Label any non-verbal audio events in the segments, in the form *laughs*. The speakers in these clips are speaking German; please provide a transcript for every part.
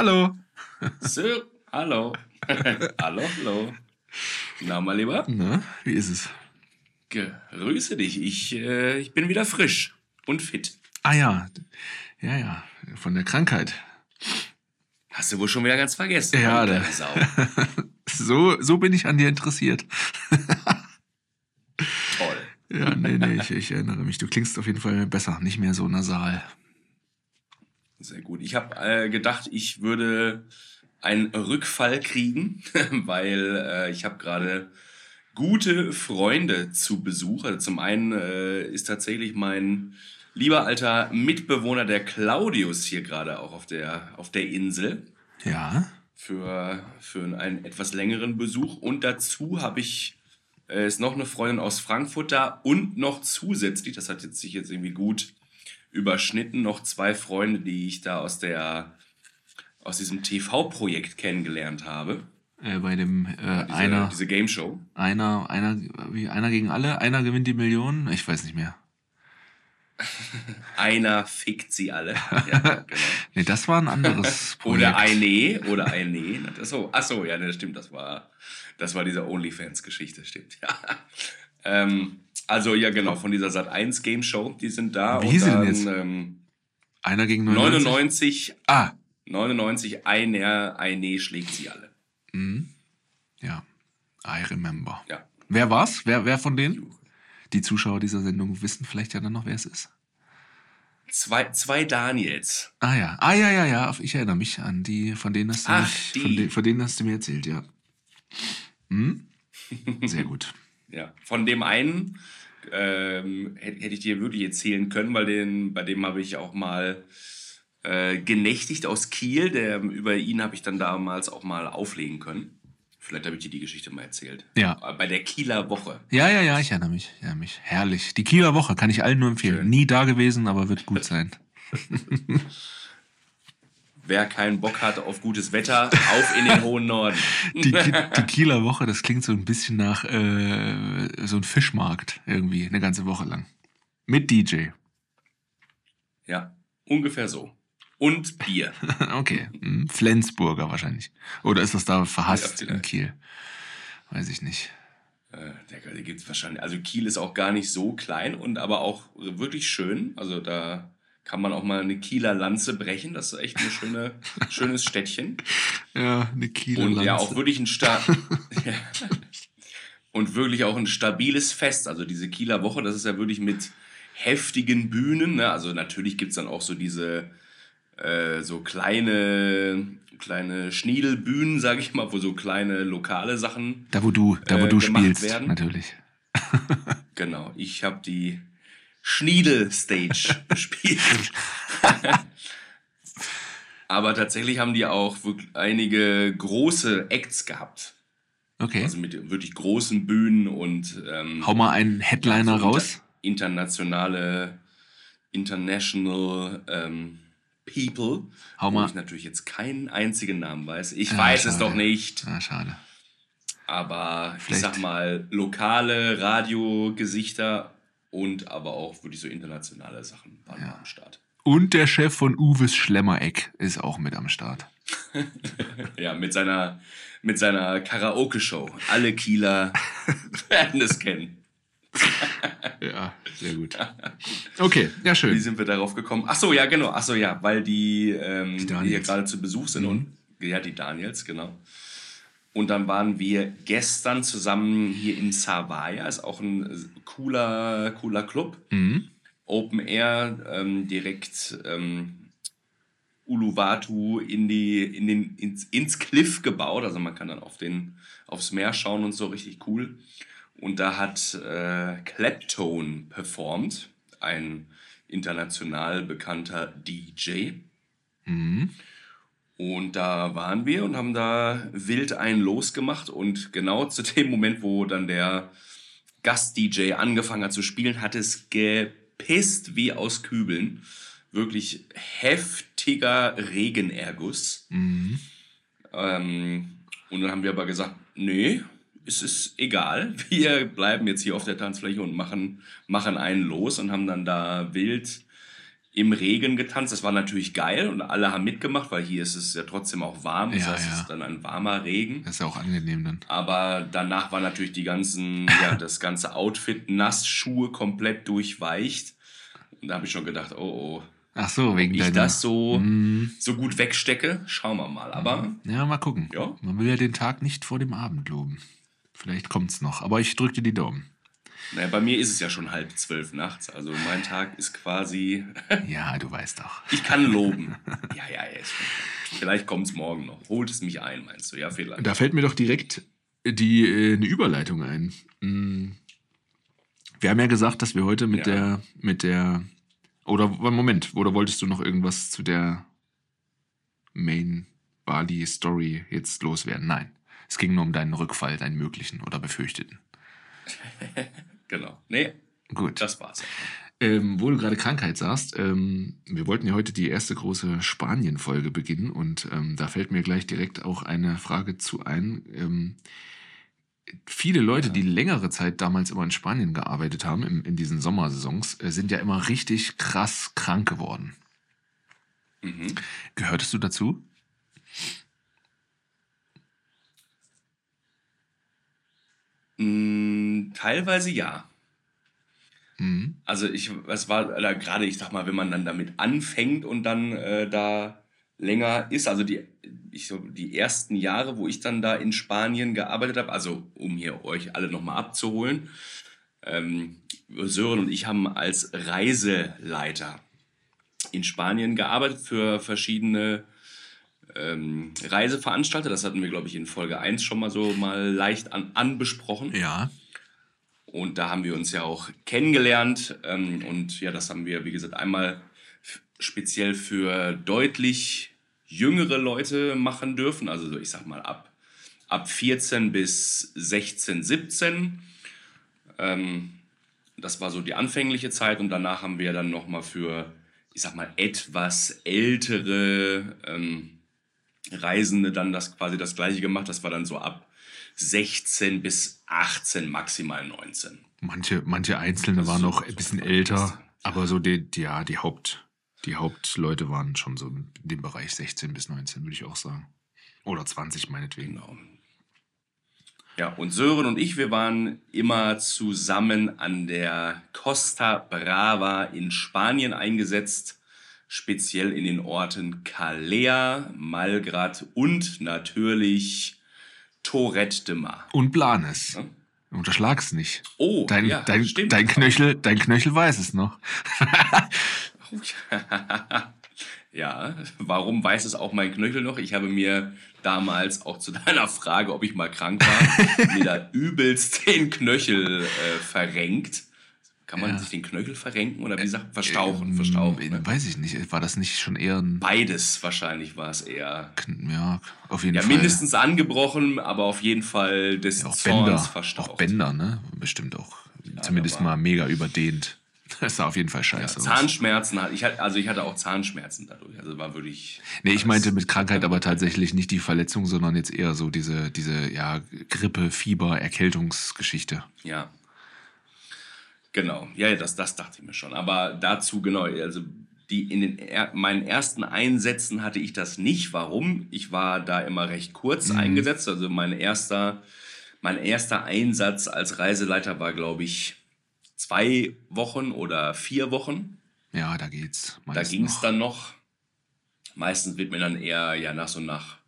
Hallo. So, hallo. *laughs* hallo, hallo. Na, mal lieber. Na, wie ist es? Grüße dich. Ich, äh, ich bin wieder frisch und fit. Ah ja, ja, ja, von der Krankheit. Hast du wohl schon wieder ganz vergessen. Ja, Sau. *laughs* So, so bin ich an dir interessiert. Toll. Ja, nee, nee, ich, ich erinnere mich. Du klingst auf jeden Fall besser, nicht mehr so nasal. Sehr gut. Ich habe äh, gedacht, ich würde einen Rückfall kriegen, *laughs* weil äh, ich habe gerade gute Freunde zu Besuch. Also zum einen äh, ist tatsächlich mein lieber alter Mitbewohner, der Claudius, hier gerade auch auf der, auf der Insel Ja, für, für einen etwas längeren Besuch. Und dazu habe ich, äh, ist noch eine Freundin aus Frankfurt da und noch zusätzlich, das hat jetzt sich jetzt irgendwie gut überschnitten, noch zwei Freunde, die ich da aus der aus diesem TV-Projekt kennengelernt habe. äh, bei dem äh, Diese, einer, diese Game Show. einer, einer, wie einer gegen alle, einer gewinnt die Millionen. Ich weiß nicht mehr. *laughs* Einer fickt sie alle. Ja, *laughs* genau. Nee, das war ein anderes *laughs* Projekt. Oder eine, oder eine. Achso, achso, ja, das stimmt, das war, das war diese OnlyFans-Geschichte, stimmt, ja. Ähm, also, ja, genau, von dieser Sat1 Game Show, die sind da. Wie und hieß sie denn dann, jetzt? Ähm, Einer gegen 99. 99, Ah, 99, eine, eine schlägt sie alle. mhm. ja, I remember. Ja. Wer war's? Wer, wer von denen? Die Zuschauer dieser Sendung wissen vielleicht ja dann noch, wer es ist. Zwei, zwei Daniels. Ah ja, ah ja, ja, ja, ich erinnere mich an die, von denen hast du, Ach, mich, die. von, de, von denen hast du mir erzählt, ja. Hm? Sehr gut. *laughs* Ja, von dem einen ähm, hätte hätte ich dir wirklich erzählen können, weil den, bei dem habe ich auch mal äh, genächtigt aus Kiel. Der, über ihn habe ich dann damals auch mal auflegen können. Vielleicht habe ich dir die Geschichte mal erzählt. Ja. Äh, Bei der Kieler Woche. Ja, ja, ja, ich erinnere mich. Ich erinnere mich. Herrlich. Die Kieler Woche kann ich allen nur empfehlen. Schön. Nie da gewesen, aber wird gut *laughs* sein. *laughs* Wer keinen Bock hat auf gutes Wetter, auf in den hohen Norden. Die, die Kieler Woche, das klingt so ein bisschen nach äh, so ein Fischmarkt irgendwie, eine ganze Woche lang. Mit DJ. Ja, ungefähr so. Und Bier. *laughs* Okay. Hm, Flensburger wahrscheinlich. Oder ist das da Ja, verhasst vielleicht. in Kiel? Weiß ich nicht. Äh, der, der gibt's wahrscheinlich. Also Kiel ist auch gar nicht so klein und aber auch wirklich schön. Also da kann man auch mal eine Kieler Lanze brechen. Das ist echt ein schöne, *laughs* schönes Städtchen. Ja, eine Kieler Und ja, Lanze. auch wirklich ein Sta ja. *laughs* Und wirklich auch ein stabiles Fest. Also diese Kieler Woche, das ist ja wirklich mit heftigen Bühnen. Ne? Also natürlich gibt's dann auch so diese äh, so kleine, kleine Schniedelbühnen, sage ich mal, wo so kleine lokale Sachen Da, wo du, da, wo äh, du spielst, werden. natürlich. *laughs* Genau, ich habe die Schniedel-Stage *laughs* gespielt. *laughs* Aber tatsächlich haben die auch wirklich einige große Acts gehabt. Okay. Also mit wirklich großen Bühnen und ähm, Hau mal einen Headliner so raus. Inter internationale, international ähm, People. Hau wo mal. ich natürlich jetzt keinen einzigen Namen weiß. Ich Ja, weiß es schade. doch nicht. Ah, schade. Aber ich Vielleicht- sag mal, lokale Radiogesichter und aber auch wirklich so internationale Sachen waren Ja. am Start. Und der Chef von Uwes Schlemmereck ist auch mit am Start. *laughs* Ja, mit seiner, mit seiner Karaoke-Show. Alle Kieler *laughs* werden es kennen. *laughs* Ja, sehr gut. Okay, ja, Wie schön. sind wir darauf gekommen? Ach so, ja, genau. Ach so, ja, weil die, ähm, Die die hier gerade zu Besuch sind. Mhm. Und, ja, die Daniels, genau. Und dann waren wir gestern zusammen hier in Savaya. Ist auch ein cooler, cooler Club. Mhm. Open Air, ähm, direkt ähm, Uluwatu in die, in den, ins, ins Cliff gebaut. Also man kann dann auf den, aufs Meer schauen und so richtig cool. Und da hat äh, Claptone performt, ein international bekannter DJ. Mhm. Und da waren wir und haben da wild einen losgemacht. Und genau zu dem Moment, wo dann der Gast-DJ angefangen hat zu spielen, hat es gepisst wie aus Kübeln. Wirklich heftiger Regenerguss. Mhm. Ähm, und dann haben wir aber gesagt, nee, es ist egal. Wir bleiben jetzt hier auf der Tanzfläche und machen, machen einen los und haben dann da wild im Regen getanzt. Das war natürlich geil und alle haben mitgemacht, weil hier ist es ja trotzdem auch warm. Das Ja, heißt, ja. es ist dann ein warmer Regen. Das ist ja auch angenehm dann. Aber danach war natürlich die ganzen, ja, *laughs* das ganze Outfit nass, Schuhe komplett durchweicht. Und da habe ich schon gedacht, oh, oh, Ach so, wegen ich deiner... das so, Mhm. so gut wegstecke, schauen wir mal. Aber Ja, mal gucken. Ja. Man will ja den Tag nicht vor dem Abend loben. Vielleicht kommt's noch, aber ich drück dir die Daumen. Naja, bei mir ist es ja schon halb zwölf nachts. Also mein Tag ist quasi, *laughs* Ja, du weißt doch. ich kann loben. *laughs* Ja, ja, ja. Vielleicht kommt es morgen noch. Holt es mich ein, meinst du? Ja, vielleicht. Da fällt mir doch direkt die, äh, eine Überleitung ein. Mm. Wir haben ja gesagt, dass wir heute mit Ja. der, mit der, oder Moment, oder wolltest du noch irgendwas zu der Main Bali Story jetzt loswerden? Nein. Es ging nur um deinen Rückfall, deinen möglichen oder befürchteten. *laughs* Genau. Nee, Gut. das war's. Ähm, wo du gerade Krankheit sagst, ähm, wir wollten ja heute die erste große Spanien-Folge beginnen und ähm, da fällt mir gleich direkt auch eine Frage zu ein. Ähm, viele Leute, Ja. die längere Zeit damals immer in Spanien gearbeitet haben, im, in diesen Sommersaisons, äh, sind ja immer richtig krass krank geworden. Mhm. Gehörtest du dazu? Mm, teilweise ja. Mhm. Also ich, es war oder gerade, ich sag mal, wenn man dann damit anfängt und dann äh, da länger ist, also die, ich so, die ersten Jahre, wo ich dann da in Spanien gearbeitet habe, also um hier euch alle nochmal abzuholen, ähm, Sören und ich haben als Reiseleiter in Spanien gearbeitet für verschiedene ähm, Reiseveranstalter. Das hatten wir, glaube ich, in Folge 1 schon mal so mal leicht an, anbesprochen. Ja. Und da haben wir uns ja auch kennengelernt. Ähm, und ja, das haben wir, wie gesagt, einmal speziell für deutlich jüngere Leute machen dürfen. Also so, ich sag mal ab, ab 14 bis 16, 17. Ähm, das war so die anfängliche Zeit. Und danach haben wir dann nochmal für, ich sag mal, etwas ältere ähm, Reisende dann das quasi das gleiche gemacht. Das war dann so ab 16 bis 18, maximal 19. Manche, manche Einzelne Das waren so- noch ein so bisschen war älter, aber so die, die, ja, die Haupt, die Hauptleute waren schon so in dem Bereich 16 bis 19, würde ich auch sagen. Oder 20 meinetwegen. Genau. Ja, und Sören und ich, wir waren immer zusammen an der Costa Brava in Spanien eingesetzt, speziell in den Orten Calea, Malgrat und natürlich Torret de Mar. Und Blanes. Ja. Unterschlag's nicht. Oh, Dein, ja, dein, stimmt. dein, Knöchel, dein Knöchel weiß es noch. *laughs* ja, warum weiß es auch mein Knöchel noch? Ich habe mir damals auch zu *laughs* deiner Frage, ob ich mal krank war, mir da übelst den Knöchel äh, verrenkt. Kann man Ja. sich den Knöchel verrenken oder wie sagt verstauchen? Ähm, verstauchen äh, ne? Weiß ich nicht. War das nicht schon eher ein. Beides wahrscheinlich war es eher. Ja, auf jeden Ja, Fall. mindestens angebrochen, aber auf jeden Fall des Ja, auch Zorns Bänder. verstaucht. Auch Bänder, ne? Bestimmt auch. Zumindest da war- mal mega überdehnt. *laughs* Das sah auf jeden Fall Ja, scheiße aus. Zahnschmerzen, hatte ich also ich hatte auch Zahnschmerzen dadurch. Also war wirklich. Nee, ich meinte mit Krankheit aber tatsächlich nicht die Verletzung, sondern jetzt eher so diese, diese ja, Grippe, Fieber, Erkältungsgeschichte. Ja. Genau, ja, das, das dachte ich mir schon. Aber dazu, genau, also die in den er meinen ersten Einsätzen hatte ich das nicht. Warum? Ich war da immer recht kurz Mhm. eingesetzt. Also mein erster, mein erster Einsatz als Reiseleiter war, glaube ich, zwei Wochen oder vier Wochen. Ja, da geht's. Da ging es dann noch. Meistens wird man dann eher ja nach so nach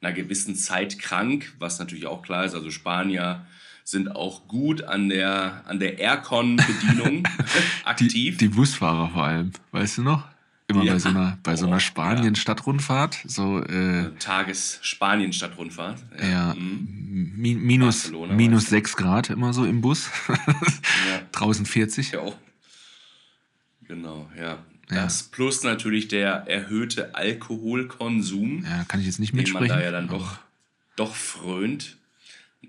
einer gewissen Zeit krank, was natürlich auch klar ist. Also Spanier sind auch gut an der, an der Aircon-Bedienung *laughs* *laughs* Die, aktiv. die Busfahrer vor allem, weißt du noch? Immer Ja. bei so einer, bei so Oh, einer Spanien-Stadtrundfahrt, so äh, Tages-Spanien-Stadtrundfahrt. ja, mhm. mi minus, Barcelona, minus weißt du. 6 Grad immer so im Bus. *laughs* ja. Draußen 40. ja auch. Genau, ja. Ja. Das plus natürlich der erhöhte Alkoholkonsum. Ja, kann ich jetzt nicht den man mitsprechen. da ja dann doch, doch frönt.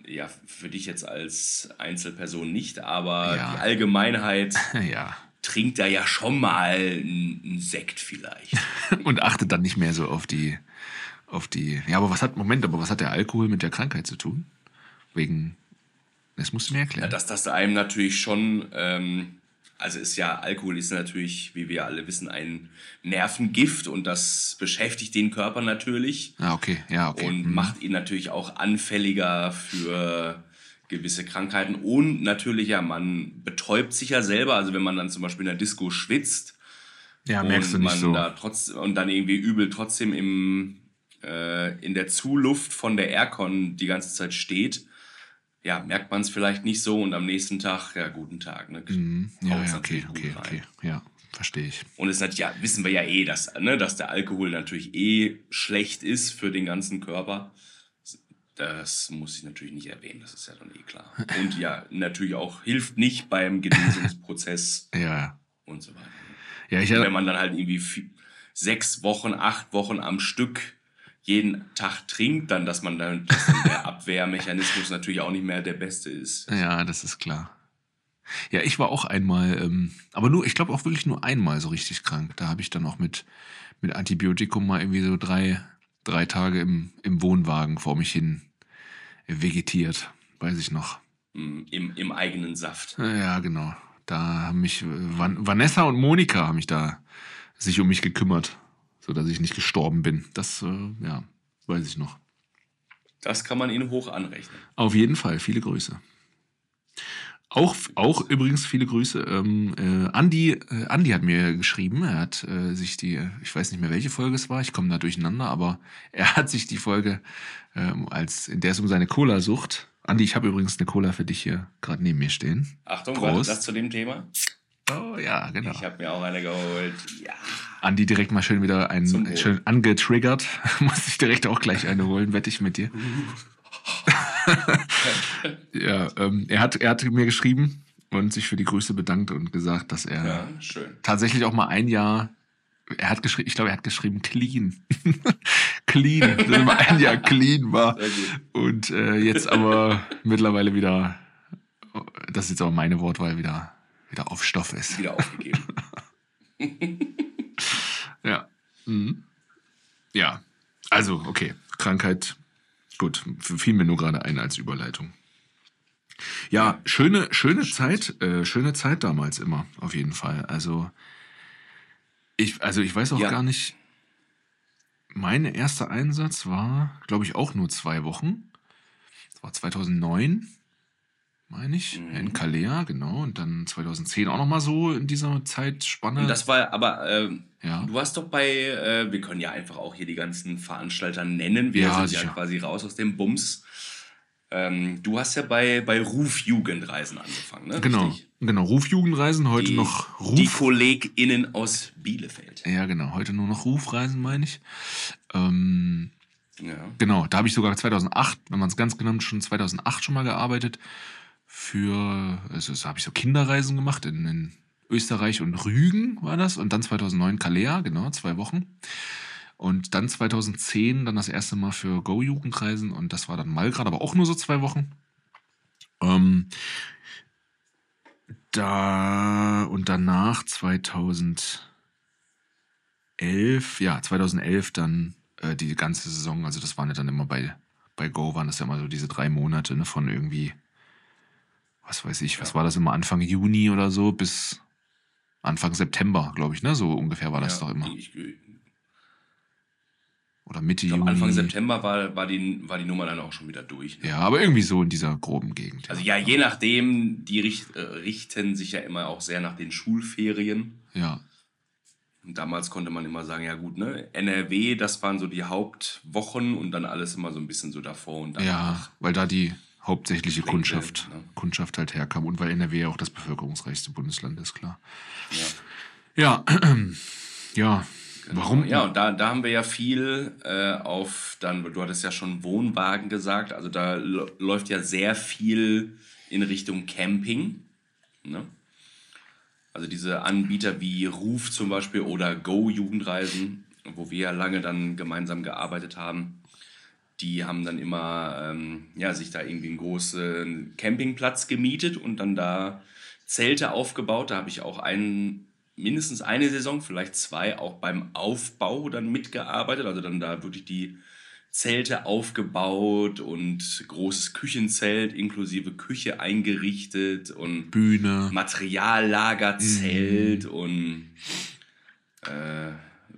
Ja, für dich jetzt als Einzelperson nicht, aber Ja. die Allgemeinheit *laughs* Ja. trinkt da ja schon mal einen Sekt vielleicht. *laughs* Und achtet dann nicht mehr so auf die, auf die. Ja, aber was hat, Moment, aber was hat der Alkohol mit der Krankheit zu tun? Wegen. Das musst du mir Ja, erklären. dass das einem natürlich schon ähm, also ist ja, Alkohol ist natürlich, wie wir alle wissen, ein Nervengift und das beschäftigt den Körper natürlich. Ah, okay, ja, okay. Und Mhm. macht ihn natürlich auch anfälliger für gewisse Krankheiten. Und natürlich, ja, man betäubt sich ja selber. Also wenn man dann zum Beispiel in der Disco schwitzt Ja, und merkst du nicht man so. da trotz und dann irgendwie übel trotzdem im, äh, in der Zuluft von der Aircon die ganze Zeit steht, ja, merkt man es vielleicht nicht so und am nächsten Tag, ja, guten Tag. Ne? Mhm. Ja, ja, okay, okay, okay. Ja, verstehe ich. Und es hat, ja, wissen wir ja eh, dass, ne, dass der Alkohol natürlich eh schlecht ist für den ganzen Körper. Das muss ich natürlich nicht erwähnen, das ist ja dann eh klar. *laughs* Und ja, natürlich auch hilft nicht beim Genesungsprozess *laughs* Ja, und so weiter. Ja, ich Und wenn man dann halt irgendwie vi- sechs Wochen, acht Wochen am Stück jeden Tag trinkt, dann, dass man dann, dass dann der Abwehrmechanismus natürlich auch nicht mehr der beste ist. Ja, das ist klar. Ja, ich war auch einmal, ähm, aber nur, ich glaube auch wirklich nur einmal so richtig krank. Da habe ich dann auch mit, mit Antibiotikum mal irgendwie so drei, drei Tage im, im Wohnwagen vor mich hin vegetiert. Weiß ich noch. Mm, Im, Im eigenen Saft. Ja, genau. Da haben mich Van Vanessa und Monika haben mich da sich um mich gekümmert, so dass ich nicht gestorben bin. Das, äh, ja, weiß ich noch. Das kann man ihnen hoch anrechnen. Auf jeden Fall, viele Grüße. Auch, auch übrigens viele Grüße. Ähm, äh, Andi, äh, Andi hat mir geschrieben, er hat äh, sich die, ich weiß nicht mehr welche Folge es war, ich komme da durcheinander, aber er hat sich die Folge, ähm, als, in der es um seine Cola-Sucht. Andi, ich habe übrigens eine Cola für dich hier gerade neben mir stehen. Achtung, Prost. warte, das zu dem Thema. Oh ja, genau. Ich habe mir auch eine geholt. Ja. Andi direkt mal schön wieder einen schön angetriggert. *laughs* Muss ich direkt auch gleich eine holen, wette ich mit dir. *laughs* ja, ähm, er, hat, er hat mir geschrieben und sich für die Grüße bedankt und gesagt, dass er Ja, tatsächlich auch mal ein Jahr, er hat geschrieben, ich glaube, er hat geschrieben clean. *laughs* clean, dass er mal ein Jahr clean war. Und äh, jetzt aber mittlerweile wieder, das ist jetzt aber meine Wortwahl, wieder, wieder auf Stoff ist. Wieder aufgegeben. Ja. Mhm. Ja. Also, okay. Krankheit. Gut. Fiel mir nur gerade ein als Überleitung. Ja, schöne, schöne Zeit, äh, schöne Zeit damals immer, auf jeden Fall. Also, ich, also ich weiß auch Ja. gar nicht. Mein erster Einsatz war, glaube ich, auch nur zwei Wochen. Das war 2009, meine ich, Mhm. in Kalea, genau. Und dann 2010 auch nochmal so in dieser Zeitspanne. Und das war aber, ähm, ja. du hast doch bei, äh, wir können ja einfach auch hier die ganzen Veranstalter nennen. Wir Ja, sind sicher. ja quasi raus aus dem Bums. Ähm, du hast ja bei, bei Ruf Jugendreisen angefangen, ne? Genau, Richtig? genau. Rufjugendreisen, heute Die, noch Die Ruf. KollegInnen aus Bielefeld. ja, genau, heute nur noch Rufreisen, meine ich. Ähm, Ja. genau, da habe ich sogar 2008, wenn man es ganz genau nimmt, schon 2008 schon mal gearbeitet. Für, also da habe ich so Kinderreisen gemacht in, in Österreich und Rügen war das. Und dann 2009 Kalea, genau, zwei Wochen. Und dann 2010 dann das erste Mal für Go-Jugendreisen und das war dann Malgrad, aber auch nur so zwei Wochen. Ähm, da und danach 2011, ja, 2011 dann äh, die ganze Saison, also das waren ja dann immer bei, bei Go, waren das ja immer so diese drei Monate ne, von irgendwie, was weiß ich, was war das immer, Anfang Juni oder so bis Anfang September, glaube ich, ne? So ungefähr war das ja, doch immer. Ich, Oder Mitte glaube, Juni. Anfang September war, war, die, war die Nummer dann auch schon wieder durch. Ne? Ja, aber irgendwie so in dieser groben Gegend. Also ja, je nachdem, die richt, äh, richten sich ja immer auch sehr nach den Schulferien. Ja, Und damals konnte man immer sagen, ja gut, ne, NRW, das waren so die Hauptwochen und dann alles immer so ein bisschen so davor und danach. ja, weil da die hauptsächliche Schlägt Kundschaft, ne? Kundschaft halt herkam und weil NRW ja auch das bevölkerungsreichste Bundesland ist, klar. Ja. Ja, *clears throat* ja. Warum? Genau. Ja, und da, da haben wir ja viel äh, auf, dann, du hattest ja schon Wohnwagen gesagt, also da läuft ja sehr viel in Richtung Camping. Ne? Also diese Anbieter wie Ruf zum Beispiel oder Go Jugendreisen, wo wir ja lange dann gemeinsam gearbeitet haben, die haben dann immer ähm, ja, sich da irgendwie einen großen Campingplatz gemietet und dann da Zelte aufgebaut. Da habe ich auch einen, mindestens eine Saison, vielleicht zwei, auch beim Aufbau dann mitgearbeitet. Also dann da wirklich die Zelte aufgebaut und großes Küchenzelt inklusive Küche eingerichtet und Bühne. Materiallagerzelt und äh,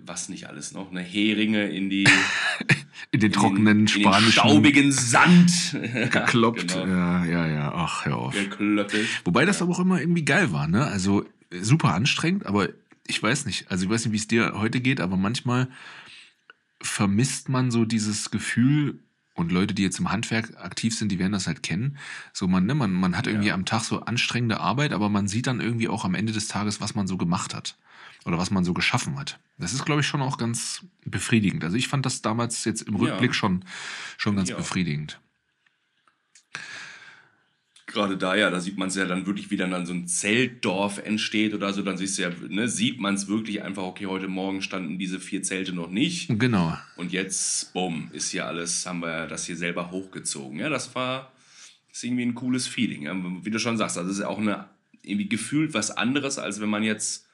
was nicht alles noch, ne Heringe in die *laughs* In den trockenen in den spanischen staubigen Sand *laughs* gekloppt. Genau. Ja, ja, ja. Ach, hör auf. geklöppelt. Wobei das aber auch immer irgendwie geil war, ne? Also super anstrengend, aber ich weiß nicht. Also ich weiß nicht, wie es dir heute geht, aber manchmal vermisst man so dieses Gefühl und Leute, die jetzt im Handwerk aktiv sind, die werden das halt kennen. So man, ne, man, man hat irgendwie Ja. am Tag so anstrengende Arbeit, aber man sieht dann irgendwie auch am Ende des Tages, was man so gemacht hat oder was man so geschaffen hat. Das ist, glaube ich, schon auch ganz befriedigend. Also ich fand das damals jetzt im Ja. Rückblick schon, schon ganz Ja. befriedigend. Gerade da ja, da sieht man es ja dann wirklich, wie dann, dann so ein Zeltdorf entsteht oder so, dann siehst du ja, ne, sieht man es wirklich einfach, okay, heute Morgen standen diese vier Zelte noch nicht. Genau. Und jetzt, bumm, ist hier alles, haben wir das hier selber hochgezogen. Ja, das war ist irgendwie ein cooles Feeling. Ja. Wie du schon sagst, also es ist auch eine, irgendwie gefühlt was anderes, als wenn man jetzt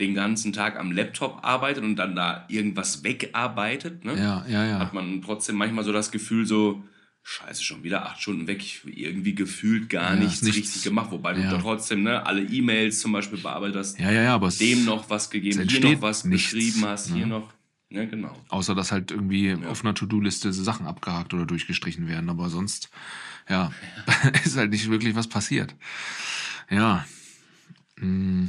den ganzen Tag am Laptop arbeitet und dann da irgendwas wegarbeitet. Ne? Ja, ja, ja. Hat man trotzdem manchmal so das Gefühl, so, scheiße, schon wieder acht Stunden weg, ich irgendwie gefühlt gar Ja, nichts, nichts. richtig gemacht. Wobei Ja. du da trotzdem ne, alle E-Mails zum Beispiel bearbeitet hast, Ja, ja, ja, aber dem noch was gegeben, hier noch was nichts, beschrieben hast, hier ne? noch. Ja, genau. außer dass halt irgendwie auf einer To-Do-Liste Sachen abgehakt oder durchgestrichen werden, aber sonst, ja, *laughs* ist halt nicht wirklich was passiert. Ja. Mm.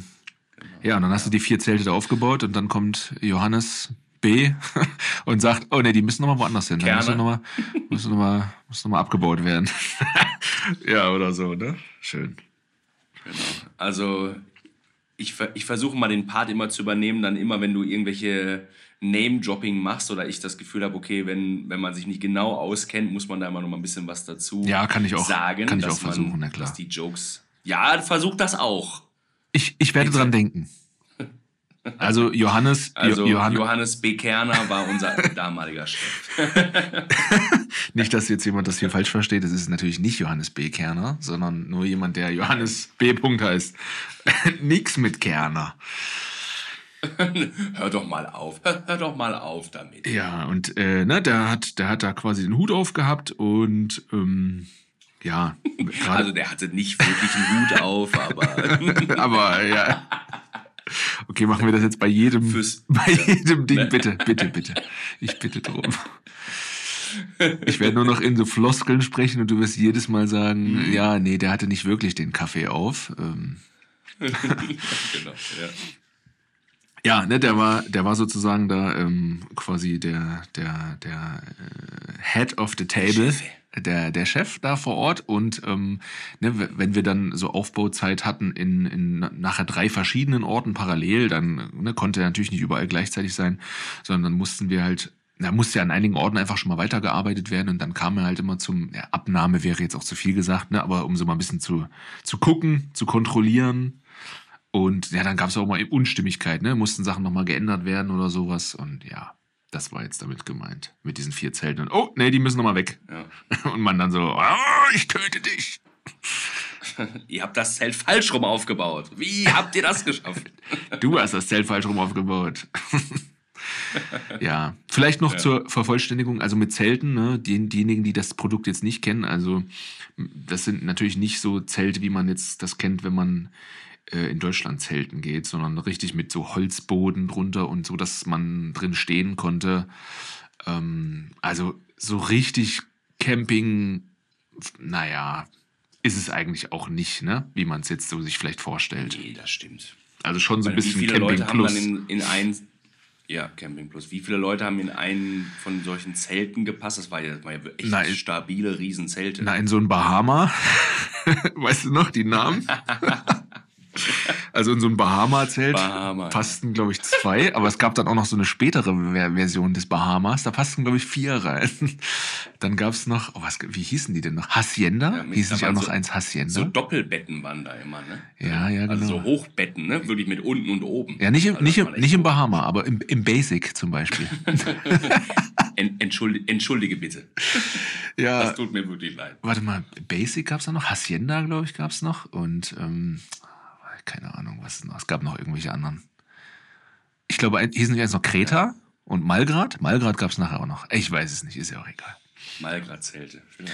Ja, und dann hast du die vier Zelte da aufgebaut und dann kommt Johannes B. *laughs* und sagt, oh ne, die müssen nochmal woanders hin. Kerne. müssen nochmal müssen noch mal, müssen noch mal abgebaut werden. *laughs* ja, oder so, ne? Schön. Genau. Also ich, ich versuche mal den Part immer zu übernehmen, dann immer, wenn du irgendwelche Name-Dropping machst oder ich das Gefühl habe, okay, wenn, wenn man sich nicht genau auskennt, muss man da immer noch mal ein bisschen was dazu Ja, kann ich auch- sagen. kann ich auch versuchen, man, na klar. Dass die Jokes. Ja, versuch das auch. Ich, ich werde dran denken. Also Johannes, Also jo Johannes, Johannes B. Kerner war unser *laughs* damaliger Chef. *laughs* Nicht, dass jetzt jemand das hier falsch versteht. Es ist natürlich nicht Johannes B. Kerner, sondern nur jemand, der Johannes B. Punkt heißt. *laughs* Nix mit Kerner. Hör doch mal auf. Hör, hör doch mal auf damit. Ja, und äh, ne, der hat, der hat da quasi den Hut aufgehabt und ähm, ja. Also der hatte nicht wirklich einen Hut auf, aber *laughs* aber ja. Okay, machen wir das jetzt bei jedem, Fürs- bei jedem Ding, bitte, bitte, bitte. Ich bitte drum. Ich werde nur noch in so Floskeln sprechen und du wirst jedes Mal sagen, ja, nee, der hatte nicht wirklich den Kaffee auf. Ähm, *laughs* genau. Ja. Ja, ne, der war, der war sozusagen da ähm, quasi der, der, der äh, Head of the Table, Chef. Der, der Chef da vor Ort. Und ähm, ne, wenn wir dann so Aufbauzeit hatten in, in nachher drei verschiedenen Orten parallel, dann ne, konnte er natürlich nicht überall gleichzeitig sein, sondern dann mussten wir halt, da musste ja an einigen Orten einfach schon mal weitergearbeitet werden und dann kam er halt immer zum, ja, Abnahme wäre jetzt auch zu viel gesagt, ne, aber um so mal ein bisschen zu, zu gucken, zu kontrollieren. Und ja, dann gab es auch mal Unstimmigkeit, ne? Mussten Sachen nochmal geändert werden oder sowas. Und ja, das war jetzt damit gemeint. Mit diesen vier Zelten. Und, oh, nee, die müssen nochmal weg. Ja. *laughs* Und man dann so, ah, ich töte dich. *laughs* Ihr habt das Zelt falsch rum aufgebaut. Wie habt ihr das geschafft? *laughs* Du hast das Zelt falsch rum aufgebaut. ja, vielleicht noch Ja. zur Vervollständigung, also mit Zelten, ne, die, diejenigen, die das Produkt jetzt nicht kennen, also das sind natürlich nicht so Zelte, wie man jetzt das kennt, wenn man äh, in Deutschland zelten geht, sondern richtig mit so Holzboden drunter und so, dass man drin stehen konnte. Ähm, also so richtig Camping, naja, ist es eigentlich auch nicht, ne? wie man es jetzt so sich vielleicht vorstellt. Nee, das stimmt. Also schon so ein Weil wie bisschen viele Camping Leute haben Plus. dann in, in ein. Ja, Camping Plus. Wie viele Leute haben in einen von solchen Zelten gepasst? Das war ja, das war ja echt Na, stabile Riesenzelte. Na, in so ein Bahama. *laughs* weißt du noch die Namen? *laughs* Also in so ein Bahama-Zelt Bahama, passten, glaube ich, zwei, aber es gab dann auch noch so eine spätere Ver- Version des Bahamas, da passten, glaube ich, vier rein. Dann gab es noch, oh, was, wie hießen die denn noch? Hacienda? Ja, Hieß nicht auch noch so- eins Hacienda? So Doppelbetten waren da immer, ne? Ja, ja, Also genau. so Hochbetten, ne? Wirklich mit unten und oben. ja, nicht im, Also nicht, im, nicht im. Bahama, aber im, im Basic zum Beispiel. *laughs* En, entschuldige, entschuldige bitte. ja, Das tut mir wirklich leid. warte mal, Basic gab es da noch, Hacienda, glaube ich, gab es noch und ähm, keine Ahnung, was noch. Es gab noch irgendwelche anderen. Ich glaube, hießen die eins noch Kreta? Und Malgrad? Malgrad gab es nachher auch noch. Ich weiß es nicht, ist ja auch egal. Vielleicht. Ja, ja.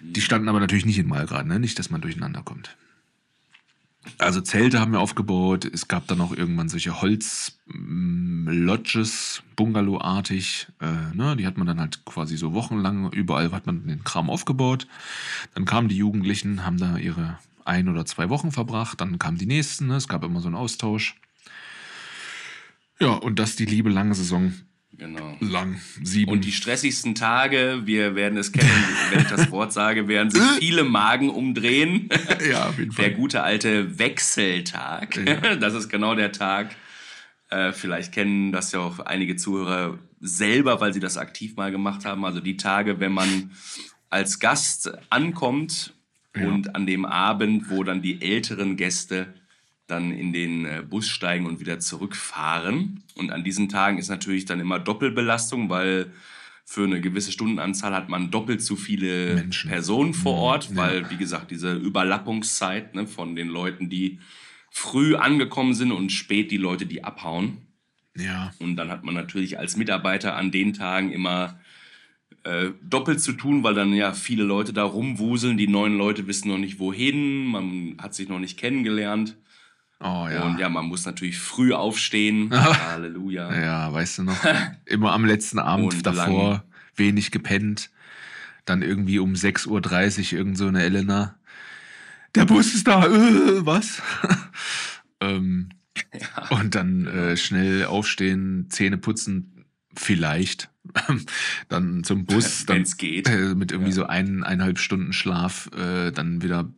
Die standen aber natürlich nicht in Malgrad, ne? Nicht, dass man durcheinander kommt. Also Zelte haben wir aufgebaut. Es gab dann auch irgendwann solche Holz-Lodges, Bungalow-artig. Äh, ne? Die hat man dann halt quasi so wochenlang, überall hat man den Kram aufgebaut. Dann kamen die Jugendlichen, haben da ihre ein oder zwei Wochen verbracht. Dann kamen die nächsten. Ne? Es gab immer so einen Austausch. Ja, und das die liebe lange Saison. Genau. Lang. Sieben. Und die stressigsten Tage, wir werden es kennen, *laughs* wenn ich das Wort sage, werden sich viele Magen umdrehen. *laughs* ja, auf jeden Der Fall. gute alte Wechseltag. Ja. *laughs* Das ist genau der Tag. Äh, vielleicht kennen das ja auch einige Zuhörer selber, weil sie das aktiv mal gemacht haben. Also die Tage, wenn man als Gast ankommt Ja. und an dem Abend, wo dann die älteren Gäste dann in den äh, Bus steigen und wieder zurückfahren. Und an diesen Tagen ist natürlich dann immer Doppelbelastung, weil für eine gewisse Stundenanzahl hat man doppelt so viele Menschen. Personen vor Mhm, Ort, ja. weil, wie gesagt, diese Überlappungszeit ne, von den Leuten, die früh angekommen sind und spät die Leute, die abhauen. Ja. Und dann hat man natürlich als Mitarbeiter an den Tagen immer äh, doppelt zu tun, weil dann ja viele Leute da rumwuseln. Die neuen Leute wissen noch nicht wohin, man hat sich noch nicht kennengelernt. Oh ja. Und ja, man muss natürlich früh aufstehen. *laughs* Halleluja. Ja, weißt du noch? *laughs* Immer am letzten Abend Und davor lang. wenig gepennt. Dann irgendwie um 6.30 Uhr irgend so eine Elena. Der Bus ist da, äh, was? *laughs* ähm, Und dann äh, schnell aufstehen, Zähne putzen, vielleicht. *laughs* dann zum Bus, dann geht. äh, mit irgendwie Ja. so ein, eineinhalb Stunden Schlaf, äh, dann wieder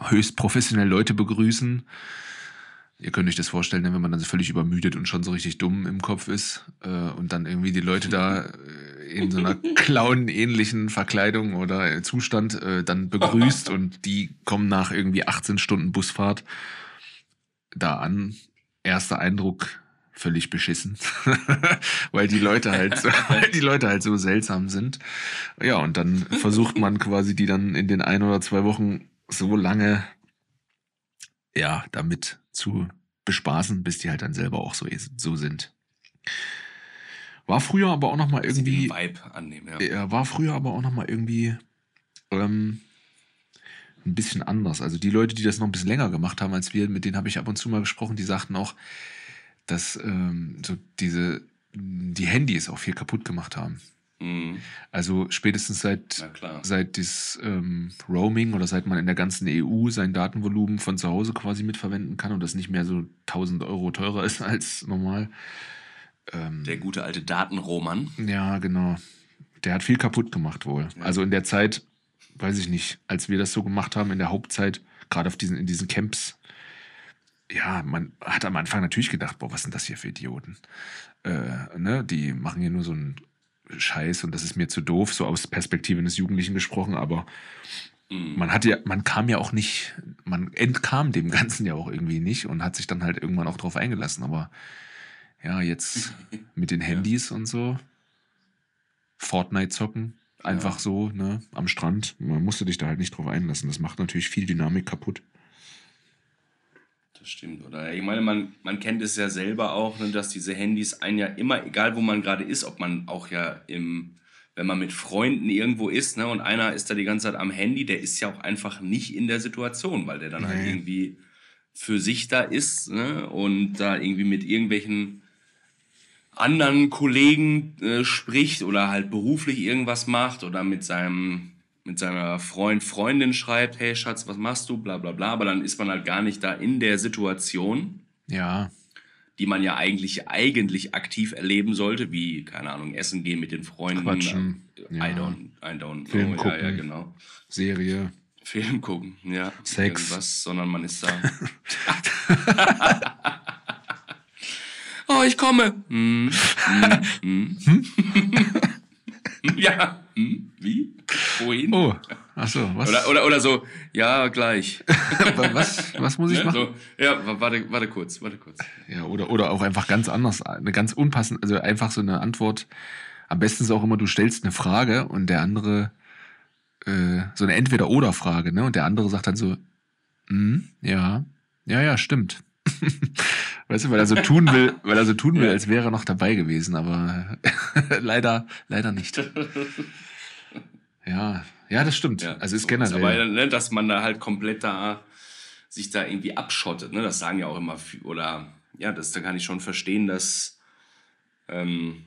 höchst professionell Leute begrüßen. Ihr könnt euch das vorstellen, ne, wenn man dann so völlig übermüdet und schon so richtig dumm im Kopf ist äh, und dann irgendwie die Leute da äh, in so einer *laughs* Clown-ähnlichen Verkleidung oder Zustand äh, dann begrüßt und die kommen nach irgendwie 18 Stunden Busfahrt da an. Erster Eindruck völlig beschissen, *laughs* weil die Leute halt, so, *laughs* weil die Leute halt so seltsam sind. Ja, und dann versucht man quasi die dann in den ein oder zwei Wochen so lange ja, damit zu bespaßen, bis die halt dann selber auch so, so sind. War früher aber auch noch mal irgendwie, Vibe annehmen, ja. war früher aber auch noch mal irgendwie ähm, ein bisschen anders. Also die Leute, die das noch ein bisschen länger gemacht haben als wir, mit denen habe ich ab und zu mal gesprochen, die sagten auch, dass ähm, so diese die Handys auch viel kaputt gemacht haben. Mhm. Also spätestens seit seit das ähm, Roaming oder seit man in der ganzen EU sein Datenvolumen von zu Hause quasi mitverwenden kann und das nicht mehr so 1000 Euro teurer ist *laughs* als normal. Ähm, Der gute alte Datenroman. ja, genau. Der hat viel kaputt gemacht wohl. Ja. Also in der Zeit, weiß ich nicht, als wir das so gemacht haben, in der Hauptzeit, gerade auf diesen, in diesen Camps, ja, man hat am Anfang natürlich gedacht, boah, was sind das hier für Idioten? Äh, ne? Die machen hier nur so einen Scheiß und das ist mir zu doof, so aus Perspektive eines Jugendlichen gesprochen, aber Mhm. man hat ja, man kam ja auch nicht, man entkam dem Ganzen ja auch irgendwie nicht und hat sich dann halt irgendwann auch drauf eingelassen. Aber ja, jetzt *laughs* mit den Handys und so, Fortnite zocken, einfach Ja. so, ne, am Strand, man musste dich da halt nicht drauf einlassen. Das macht natürlich viel Dynamik kaputt. Das stimmt. Oder ich meine, man, man kennt es ja selber auch, ne, dass diese Handys einen ja immer, egal wo man gerade ist, ob man auch ja im, wenn man mit Freunden irgendwo ist, ne, und einer ist da die ganze Zeit am Handy, der ist ja auch einfach nicht in der Situation, weil der dann halt Nee. irgendwie für sich da ist, ne, und da irgendwie mit irgendwelchen anderen Kollegen äh, spricht oder halt beruflich irgendwas macht oder mit seinem mit seiner Freund Freundin schreibt, hey Schatz, was machst du, bla bla bla, aber dann ist man halt gar nicht da in der Situation, Ja, die man ja eigentlich eigentlich aktiv erleben sollte, wie keine Ahnung, essen gehen mit den Freunden, Quatschen, äh, ja. I don't, I don't Film know, ja, ja, gucken. genau. Serie. Film gucken, ja. Sex. Irgendwas, sondern man ist da. *laughs* *laughs* oh, ich komme. Hm, hm, hm. *laughs* ja, hm, wie? Wohin? Oh, achso, was, Oder, oder, oder so, ja, gleich. *laughs* was, was muss ich Ne? machen? So, ja, wa- warte, warte kurz, warte kurz. Ja, oder, oder auch einfach ganz anders, eine ganz unpassende, also einfach so eine Antwort. Am besten ist auch immer, du stellst eine Frage und der andere, äh, so eine Entweder-Oder-Frage, ne? Und der andere sagt dann so, "Hm, ja, ja, ja, stimmt. *laughs* Weißt du, weil er so tun will, *laughs* weil er so tun will, als wäre er noch dabei gewesen, aber *laughs* leider, leider nicht. Ja, ja, das stimmt. Ja, also ist so generell. Aber ne, dass man da halt komplett da sich da irgendwie abschottet, ne? Das sagen ja auch immer oder ja, das da kann ich schon verstehen, dass ähm,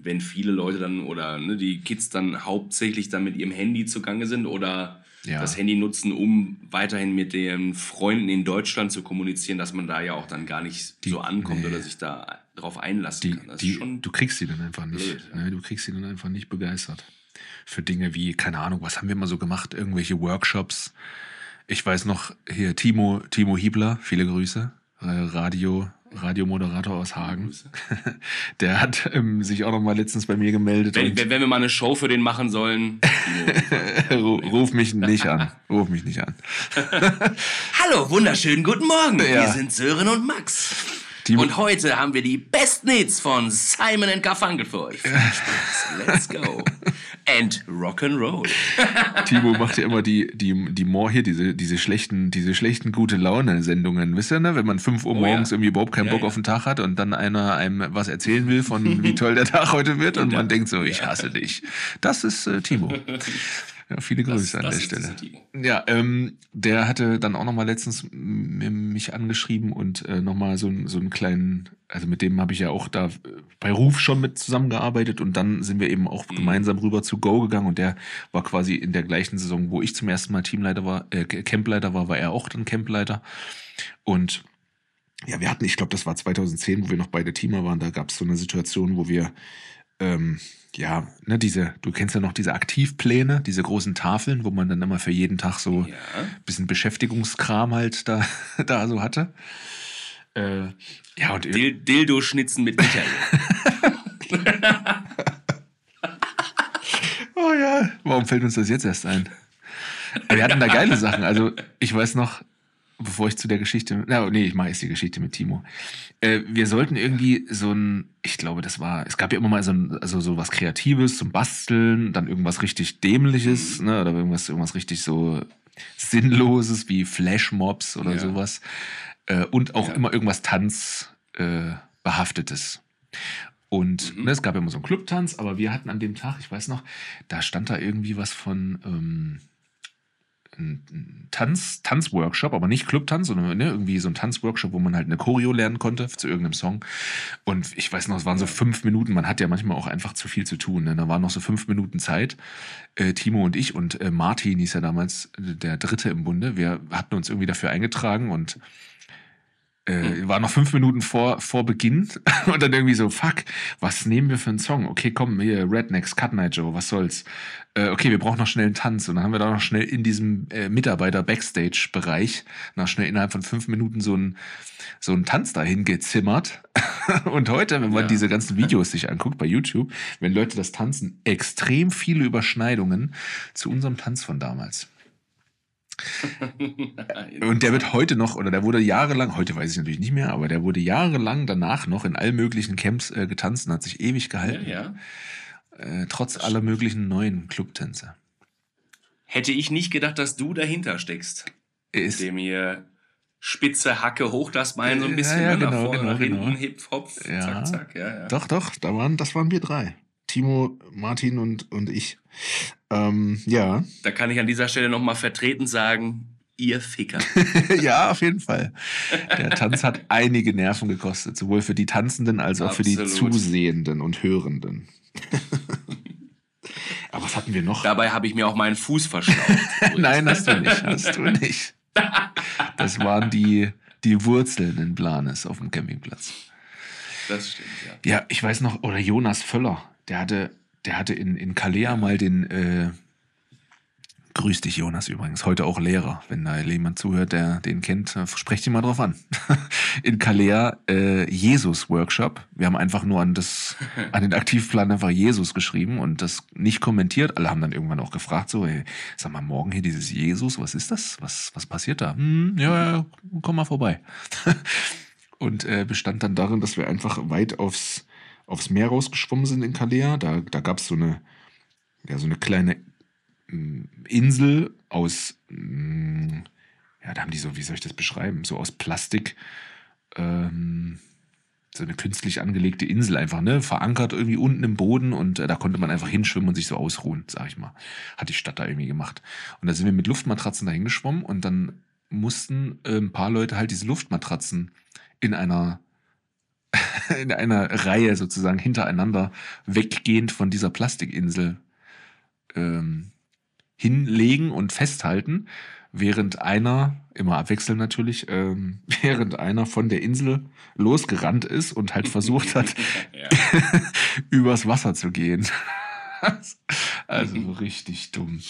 wenn viele Leute dann oder ne, die Kids dann hauptsächlich dann mit ihrem Handy zugange sind oder Ja. das Handy nutzen, um weiterhin mit den Freunden in Deutschland zu kommunizieren, dass man da ja auch dann gar nicht Die- so ankommt nee. oder sich da drauf einlassen die, kann. Die, du kriegst sie dann einfach nicht. blöd, ja. ne? Du kriegst sie dann einfach nicht begeistert. Für Dinge wie, keine Ahnung, was haben wir mal so gemacht? Irgendwelche Workshops. Ich weiß noch, hier Timo, Timo Hiebler, viele Grüße, äh, Radio, Radiomoderator aus Hagen. *laughs* Der hat ähm, sich auch noch mal letztens bei mir gemeldet. wenn, wenn, wir mal eine Show für den machen sollen. *laughs* Ru- Ruf mich nicht an. Ruf mich nicht an. *laughs* Hallo, wunderschönen guten Morgen. Ja. Wir sind Sören und Max. Timo- Und heute haben wir die besten Hits von Simon Garfunkel für euch. Viel Spaß. Let's go. And Rock'n'Roll. *laughs* Timo macht ja immer die, die, die More hier, diese, diese schlechten, diese schlechten gute Laune-Sendungen. Wisst ihr, ne? Wenn man 5 Uhr Oh morgens ja. irgendwie überhaupt keinen Ja, Bock ja. auf den Tag hat und dann einer einem was erzählen will von wie *laughs* toll der Tag heute wird und man denkt so, ich hasse dich. Das ist äh, Timo. *laughs* Ja, viele Grüße an das der Stelle. Ja, ähm, der hatte dann auch nochmal letztens mich angeschrieben und äh, nochmal so, einen- so einen kleinen, also mit dem habe ich ja auch da äh, bei Ruf schon mit zusammengearbeitet und dann sind wir eben auch Mhm. gemeinsam rüber zu Go gegangen und der war quasi in der gleichen Saison, wo ich zum ersten Mal Teamleiter war, äh, Campleiter war, war er auch dann Campleiter und ja, wir hatten, ich glaube, das war 2010, wo wir noch beide Teamer waren, da gab es so eine Situation, wo wir ähm, ja, ne, diese, du kennst ja noch diese Aktivpläne, diese großen Tafeln, wo man dann immer für jeden Tag so Ja. bisschen Beschäftigungskram halt da, *laughs* da so hatte. Äh, ja, und Dil Dildo-Schnitzen mit Michael. *laughs* oh ja, warum fällt uns das jetzt erst ein? Wir hatten da geile Sachen. Also, ich weiß noch, bevor ich zu der Geschichte, na, nee, ich mache jetzt die Geschichte mit Timo. Äh, wir sollten irgendwie so ein, ich glaube, das war, es gab ja immer mal so, ein, also so was Kreatives zum Basteln, dann irgendwas richtig Dämliches, ne, oder irgendwas, irgendwas richtig so Sinnloses wie Flashmobs oder Ja. sowas. Äh, und auch Ja. immer irgendwas Tanz äh. Und Mhm. ne, es gab ja immer so einen Clubtanz, aber wir hatten an dem Tag, ich weiß noch, da stand da irgendwie was von ähm, ein Tanz, Tanzworkshop, aber nicht Clubtanz, sondern ne, irgendwie so ein Tanzworkshop, wo man halt eine Choreo lernen konnte zu irgendeinem Song. Und ich weiß noch, es waren so fünf Minuten, man hat ja manchmal auch einfach zu viel zu tun. Ne? Da waren noch so fünf Minuten Zeit. Äh, Timo und ich und äh, Martin hieß ja damals äh, der Dritte im Bunde. Wir hatten uns irgendwie dafür eingetragen und äh, war noch fünf Minuten vor, vor Beginn *laughs* und dann irgendwie so, fuck, was nehmen wir für einen Song? Okay, komm, hier, Rednecks, Cut Night Joe, was soll's? Äh, okay, wir brauchen noch schnell einen Tanz. Und dann haben wir da noch schnell in diesem äh, Mitarbeiter-Backstage-Bereich noch schnell innerhalb von fünf Minuten so einen so einen Tanz dahin gezimmert. *laughs* Und heute, wenn man Ja. diese ganzen Videos sich anguckt bei YouTube, wenn Leute das tanzen, extrem viele Überschneidungen zu unserem Tanz von damals. Und der wird heute noch, oder der wurde jahrelang, heute weiß ich natürlich nicht mehr, aber der wurde jahrelang danach noch in all möglichen Camps äh, getanzt und hat sich ewig ja, gehalten. ja. Äh, trotz aller möglichen neuen Clubtänze. Hätte ich nicht gedacht, dass du dahinter steckst. Ist, Dem hier spitze Hacke hoch das Bein so ein Ja, bisschen ja, nach genau, vorne, genau, nach hinten, genau. hip, hopf, Ja. zack, zack. Ja, ja. Doch, doch, da waren, das waren wir drei. Timo, Martin und, und ich. Ähm, ja. Da kann ich an dieser Stelle nochmal vertretend sagen, ihr Ficker. *laughs* ja, auf jeden Fall. Der Tanz hat einige Nerven gekostet, sowohl für die Tanzenden als auch für die Absolut. Zusehenden und Hörenden. *laughs* Aber was hatten wir noch? Dabei habe ich mir auch meinen Fuß verschlaucht. Nein, hast du nicht. Hast du nicht. Das waren die, die Wurzeln in Blanes auf dem Campingplatz. Das stimmt, ja. Ja, ich weiß noch, oder Jonas Völler, der hatte, der hatte in, in Kalea mal den, äh, grüß dich Jonas übrigens, heute auch Lehrer, wenn da jemand zuhört, der den kennt, äh, sprecht ihn mal drauf an. *laughs* in Kalea äh, Jesus-Workshop. Wir haben einfach nur an, das, an den Aktivplan einfach Jesus geschrieben und das nicht kommentiert. Alle haben dann irgendwann auch gefragt, so, ey, sag mal, morgen hier dieses Jesus, was ist das? Was, was passiert da? Hm, ja, ja, komm mal vorbei. *laughs* und äh, bestand dann darin, dass wir einfach weit aufs, aufs Meer rausgeschwommen sind in Kalea. Da, da gab es so eine, ja, so eine kleine mm, Insel aus, mm, ja, da haben die so, wie soll ich das beschreiben, so aus Plastik ähm, so eine künstlich angelegte Insel einfach, ne? Verankert irgendwie unten im Boden und äh, da konnte man einfach hinschwimmen und sich so ausruhen, sag ich mal. Hat die Stadt da irgendwie gemacht. Und da sind wir mit Luftmatratzen da hingeschwommen und dann mussten äh, ein paar Leute halt diese Luftmatratzen in einer *laughs* in einer Reihe sozusagen hintereinander weggehend von dieser Plastikinsel ähm, hinlegen und festhalten, während einer, immer abwechselnd natürlich, ähm, *laughs* während einer von der Insel losgerannt ist und halt versucht hat, *laughs* übers Wasser zu gehen. also richtig dumm.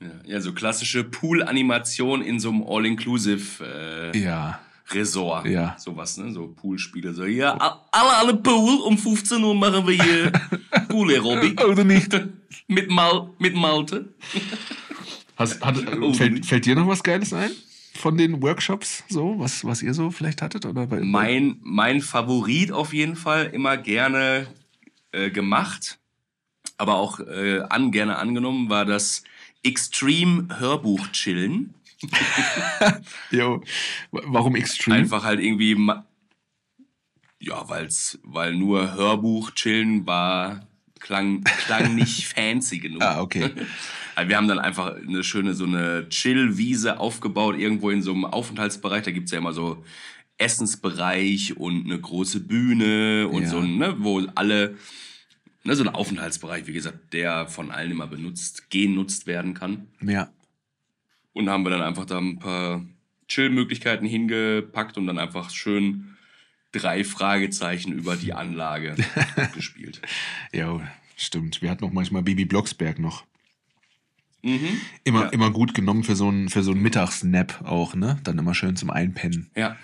Ja, ja, so klassische Pool-Animation in so einem All-Inclusive äh, Ja, Resort. Ja. Sowas, ne? So Poolspiele. So, ja, alle, alle Pool. Um 15 Uhr machen wir hier *laughs* Pool-Aerobic. oder nicht? *laughs* mit, Mal mit Malte. Hast, hat, *laughs* fällt, fällt dir noch was Geiles ein von den Workshops, so was, was ihr so vielleicht hattet oder bei, Mein, mein Favorit auf jeden Fall, immer gerne äh, gemacht, aber auch äh, an, gerne angenommen, war das Extreme Hörbuch chillen. *laughs* Jo, warum Extreme? Einfach halt irgendwie, ja, weil's, weil nur Hörbuch chillen war, klang, klang nicht *laughs* fancy genug. Ah, okay. *laughs* Also wir haben dann einfach eine schöne so eine Chill-Wiese aufgebaut, irgendwo in so einem Aufenthaltsbereich. Da gibt's ja immer so Essensbereich und eine große Bühne und Ja. so, ne, wo alle, ne, so ein Aufenthaltsbereich, wie gesagt, der von allen immer benutzt, genutzt werden kann. Ja, Und haben wir dann einfach da ein paar Chill-Möglichkeiten hingepackt und dann einfach schön drei Fragezeichen über die Anlage *laughs* gespielt. ja, stimmt. Wir hatten auch manchmal Baby Blocksberg noch. Mhm. Immer, Ja. immer gut genommen für so einen für so einen Mittagsnap auch, ne? Dann immer schön zum Einpennen. Ja,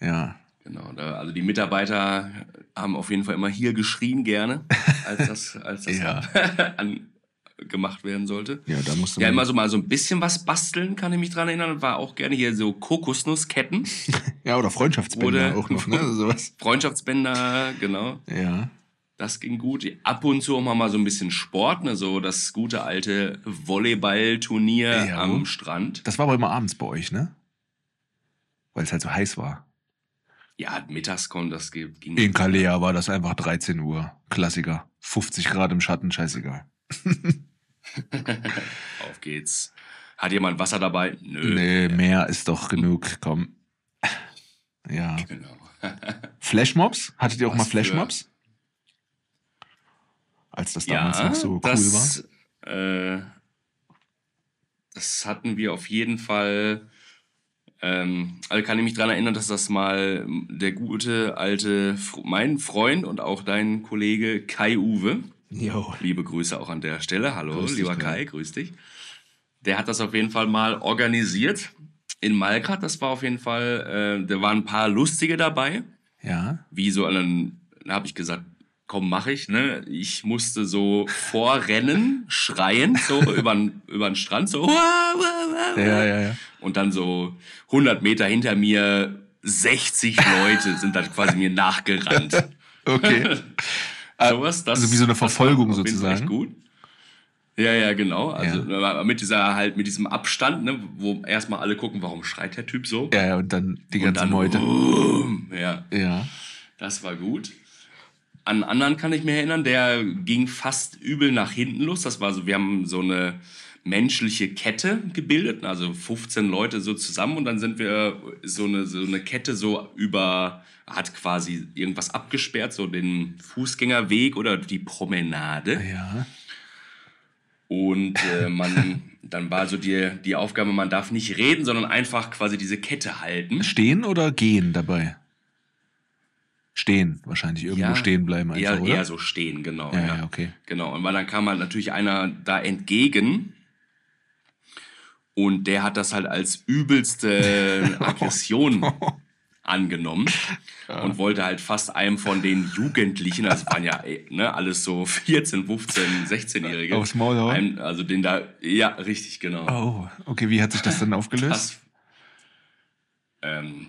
Ja. Genau, da, also die Mitarbeiter haben auf jeden Fall immer hier geschrien gerne, als das, als das Ja. *laughs* an, gemacht werden sollte. Ja, da musste Ja, man. immer so mal so ein bisschen was basteln, kann ich mich dran erinnern. Und war auch gerne hier so Kokosnussketten, *laughs* ja, oder Freundschaftsbänder Wurde- auch noch, ne? Sowas. *laughs* Freundschaftsbänder, genau. Ja. Das ging gut. Ab und zu auch mal so ein bisschen Sport, ne? so das gute alte Volleyballturnier Ja. am Strand. Das war aber immer abends bei euch, ne? Weil es halt so heiß war. Ja, mittags kommt das ging. In Kalea war das einfach 13 Uhr. Klassiker. 50 Grad im Schatten, scheißegal. *laughs* *laughs* Auf geht's. Hat jemand Wasser dabei? Nö. Nee, mehr ist doch genug. Komm. Ja. Genau. *laughs* Flashmobs? Hattet ihr auch Was mal Flashmobs? Als das damals noch so cool war? das, Äh, das hatten wir auf jeden Fall. Ähm, also kann ich mich daran erinnern, dass das mal der gute alte, mein Freund und auch dein Kollege Kai Uwe, Jo. liebe Grüße auch an der Stelle, hallo, Grüß dich, lieber Kai. Kai, grüß dich. Der hat das auf jeden Fall mal organisiert in Malgrad. Das war auf jeden Fall, äh, da waren ein paar lustige dabei Ja. wie so, dann habe ich gesagt, komm, mach ich, ne? Ich musste so vorrennen, *laughs* schreien, so über den Strand, so, "Wah, wah, wah, wah." Ja, ja, ja. und dann so 100 Meter hinter mir 60 Leute sind dann quasi mir *laughs* nachgerannt. Okay. *laughs* Sowas, das, also wie so eine Verfolgung sozusagen. echt gut. Ja, ja, genau. Also mit dieser halt, mit diesem Abstand, ne, wo erstmal alle gucken, warum schreit der Typ so? Ja, ja, und dann die und ganze dann, Meute. boom, ja. Ja. Das war gut. An einen anderen kann ich mich erinnern, der ging fast übel nach hinten los. Das war so, wir haben so eine menschliche Kette gebildet, also 15 Leute so zusammen und dann sind wir so eine, so eine Kette so über, hat quasi irgendwas abgesperrt, so den Fußgängerweg oder die Promenade. Ja. Und äh, man, *laughs* dann war so die, die Aufgabe, man darf nicht reden, sondern einfach quasi diese Kette halten. Stehen oder gehen dabei? Stehen, wahrscheinlich. Irgendwo Ja, stehen bleiben einfach, Eher, oder? eher so stehen, genau. ja, ja, okay. Genau, und weil dann kam halt natürlich einer da entgegen und der hat das halt als übelste *laughs* Aggression angenommen und wollte halt fast einem von den Jugendlichen, also es waren ja ne, alles so 14, 15, 16-Jährige, Aufs Maul hauen? also den da, ja, richtig, genau. Oh, okay, wie hat sich das dann aufgelöst? Das, ähm,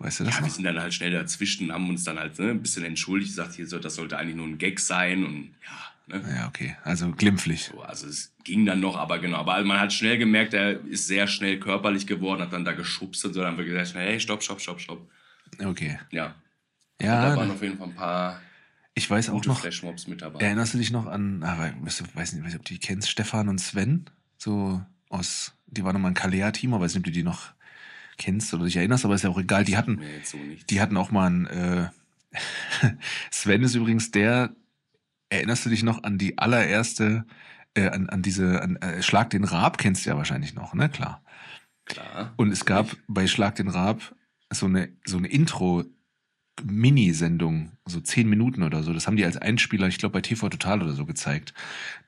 Weißt du das ja, wir noch? sind dann halt schnell dazwischen, haben uns dann halt ne, ein bisschen entschuldigt, gesagt, hier, das sollte eigentlich nur ein Gag sein und ja, Ne? Ja, okay. Also glimpflich. So, also es ging dann noch, aber genau. Aber man hat schnell gemerkt, er ist sehr schnell körperlich geworden, hat dann da geschubst und so. Dann haben wir gesagt, hey, stopp, stopp, stopp, stopp. Okay. Ja. Ja, da waren auf jeden Fall ein paar ich weiß auch noch. Flashmobs mit dabei. Erinnerst du dich noch an, aber ich weiß nicht, ob du die kennst, Stefan und Sven? So aus, die waren nochmal ein Kalea-Team, aber weiß nicht, ob du die noch kennst oder dich erinnerst, aber ist ja auch egal. Die hatten, so nicht. die hatten auch mal ein, äh, *laughs* Sven ist übrigens der, erinnerst du dich noch an die allererste, äh, an, an diese, an, äh, Schlag den Raab kennst du ja wahrscheinlich noch, ne? Klar. Klar. Und es gab bei Schlag den Raab so eine, so eine Intro- Minisendung, so zehn Minuten oder so. Das haben die als Einspieler, ich glaube, bei TV Total oder so gezeigt.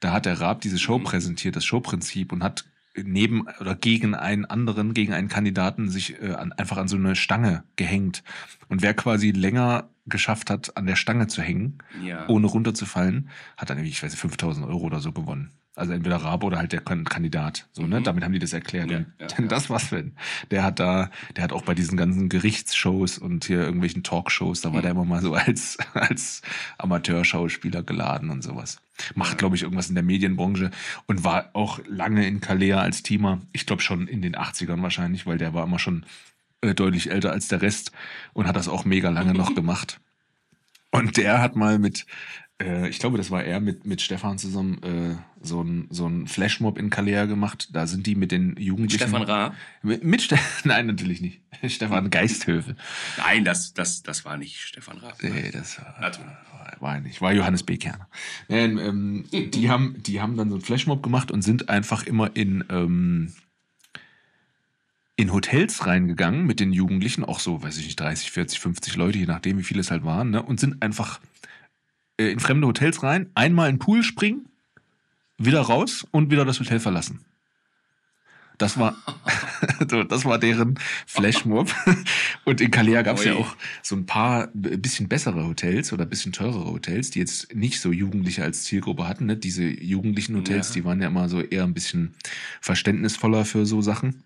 Da hat der Raab diese Show Mhm. präsentiert, das Showprinzip, und hat neben oder gegen einen anderen, gegen einen Kandidaten sich äh, an, einfach an so eine Stange gehängt. Und wer quasi länger geschafft hat, an der Stange zu hängen, Ja. ohne runterzufallen, hat dann irgendwie, ich weiß nicht, 5000 Euro oder so gewonnen. Also entweder Raab oder halt der Kan- Kandidat. So, ne? Mhm. Damit haben die das erklärt. Ja, denn ja. das war's, Sven. Der hat da, der hat auch bei diesen ganzen Gerichtsshows und hier irgendwelchen Talkshows, da war Mhm. der immer mal so als, *laughs* als Amateurschauspieler geladen und sowas. Macht, glaube ich, irgendwas in der Medienbranche und war auch lange in Kalea als Teamer. Ich glaube schon in den 80ern wahrscheinlich, weil der war immer schon äh, deutlich älter als der Rest und hat das auch mega lange noch *laughs* gemacht. Und der hat mal mit, äh, ich glaube, das war er mit, mit Stefan zusammen, äh, so ein, so ein Flashmob in Kalea gemacht. Da sind die mit den Jugendlichen. Stefan Raab? Mit, mit Ste *laughs* Nein, natürlich nicht. *laughs* Stefan Geisthövel. Nein, das, das, das war nicht Stefan ne? Nee, das war, Natürlich. war, war nicht. War Johannes B. Kerner. Ähm, ähm, die, haben, die haben dann so einen Flashmob gemacht und sind einfach immer in, ähm, in Hotels reingegangen mit den Jugendlichen, auch so, weiß ich nicht, 30, 40, 50 Leute, je nachdem, wie viele es halt waren, ne? und sind einfach äh, in fremde Hotels rein, einmal in den Pool springen, wieder raus und wieder das Hotel verlassen. Das war, *laughs* das war deren Flashmob. *laughs* Und in Kalea gab es ja auch so ein paar b- bisschen bessere Hotels oder bisschen teurere Hotels, die jetzt nicht so Jugendliche als Zielgruppe hatten. Ne? Diese jugendlichen Hotels, Ja. die waren ja immer so eher ein bisschen verständnisvoller für so Sachen.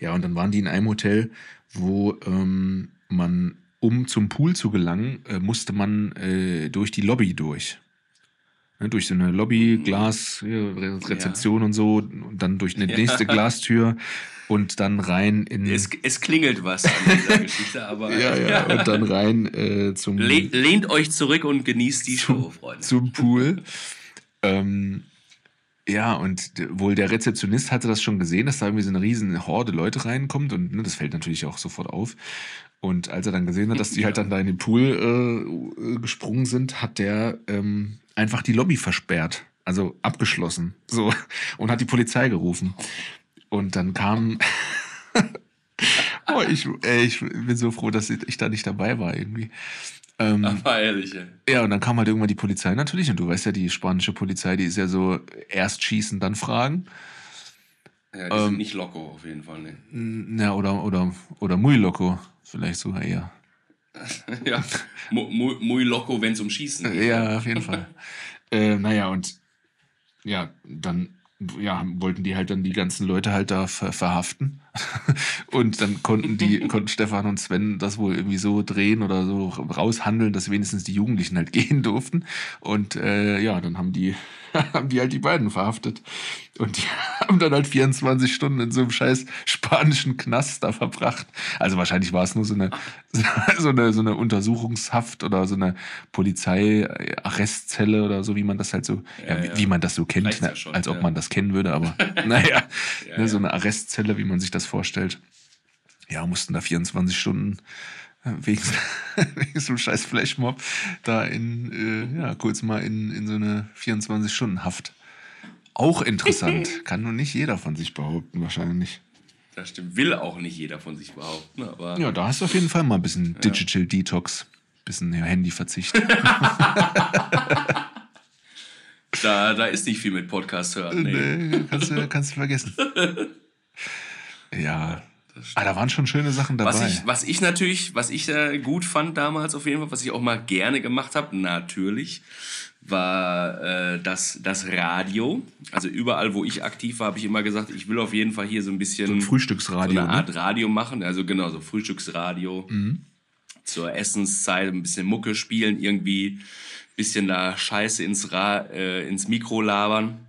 Ja, und dann waren die in einem Hotel, wo ähm, man, um zum Pool zu gelangen, äh, musste man äh, durch die Lobby durch. Ne, durch so eine Lobby, Mhm. Glas, ja, Re- Rezeption und so, und dann durch eine Ja. nächste Glastür und dann rein in. Es, es klingelt was an dieser Geschichte, aber *laughs* ja, ja, und dann rein äh, zum, Le lehnt euch zurück und genießt die Zum- Show, Freunde. zum Pool. *laughs* ähm, ja, und wohl der Rezeptionist hatte das schon gesehen, dass da irgendwie so eine riesen Horde Leute reinkommt und ne, das fällt natürlich auch sofort auf. Und als er dann gesehen hat, dass die halt dann da in den Pool äh, äh, gesprungen sind, hat der ähm, einfach die Lobby versperrt. Also abgeschlossen. So. *laughs* Und hat die Polizei gerufen. Und dann kam. *laughs* oh, ich, ey, ich bin so froh, dass ich da nicht dabei war irgendwie. Ähm, Aber ehrlich, ey. ja, und dann kam halt irgendwann die Polizei natürlich. Und du weißt ja, die spanische Polizei, die ist ja so erst schießen, dann fragen. Ja, die Ähm, sind nicht loco auf jeden Fall, ne. N- Ja, oder, oder, oder muy loco. Vielleicht sogar *laughs* eher. ja, mu- mu- muy loco, wenn es um Schießen geht. Ja, auf jeden Fall. *laughs* äh, naja, und ja, dann ja, wollten die halt dann die ganzen Leute halt da ver verhaften. *laughs* und dann konnten die, *laughs* konnten Stefan und Sven das wohl irgendwie so drehen oder so raushandeln, dass wenigstens die Jugendlichen halt *laughs* gehen durften. Und äh, ja, dann haben die, haben die halt die beiden verhaftet. Und die haben dann halt 24 Stunden in so einem scheiß spanischen Knast da verbracht. Also wahrscheinlich war es nur so eine, so eine, so eine Untersuchungshaft oder so eine Polizeiarrestzelle oder so, wie man das halt so, ja, Ja, wie, ja. wie man das so kennt, ne? schon, als ob ja. man das kennen würde, aber naja, Ja, ne, so eine Arrestzelle, wie man sich das vorstellt. Ja, mussten da 24 Stunden äh, wegen, *laughs* wegen so einem scheiß Flashmob da in, äh, ja, kurz mal in, in so eine 24-Stunden-Haft. Auch interessant. *laughs* Kann nur nicht jeder von sich behaupten, wahrscheinlich. Das stimmt. Will auch nicht jeder von sich behaupten, aber. Ja, da hast du auf jeden Fall mal ein bisschen Digital Detox. Bisschen ja, Handyverzicht. *laughs* Da, da ist nicht viel mit Podcast hören. Nee. nee, kannst du, kannst du vergessen. Ja. Ah, da waren schon schöne Sachen dabei. Was ich, was ich natürlich, was ich äh, gut fand damals auf jeden Fall, was ich auch mal gerne gemacht habe, natürlich, war äh, das, das Radio. Also überall, wo ich aktiv war, habe ich immer gesagt, ich will auf jeden Fall hier so ein bisschen so ein Frühstücksradio. so eine ne? Art Radio machen. Also genau, so Frühstücksradio. Mhm. Zur Essenszeit ein bisschen Mucke spielen, irgendwie bisschen da Scheiße ins, Ra äh, ins Mikro labern.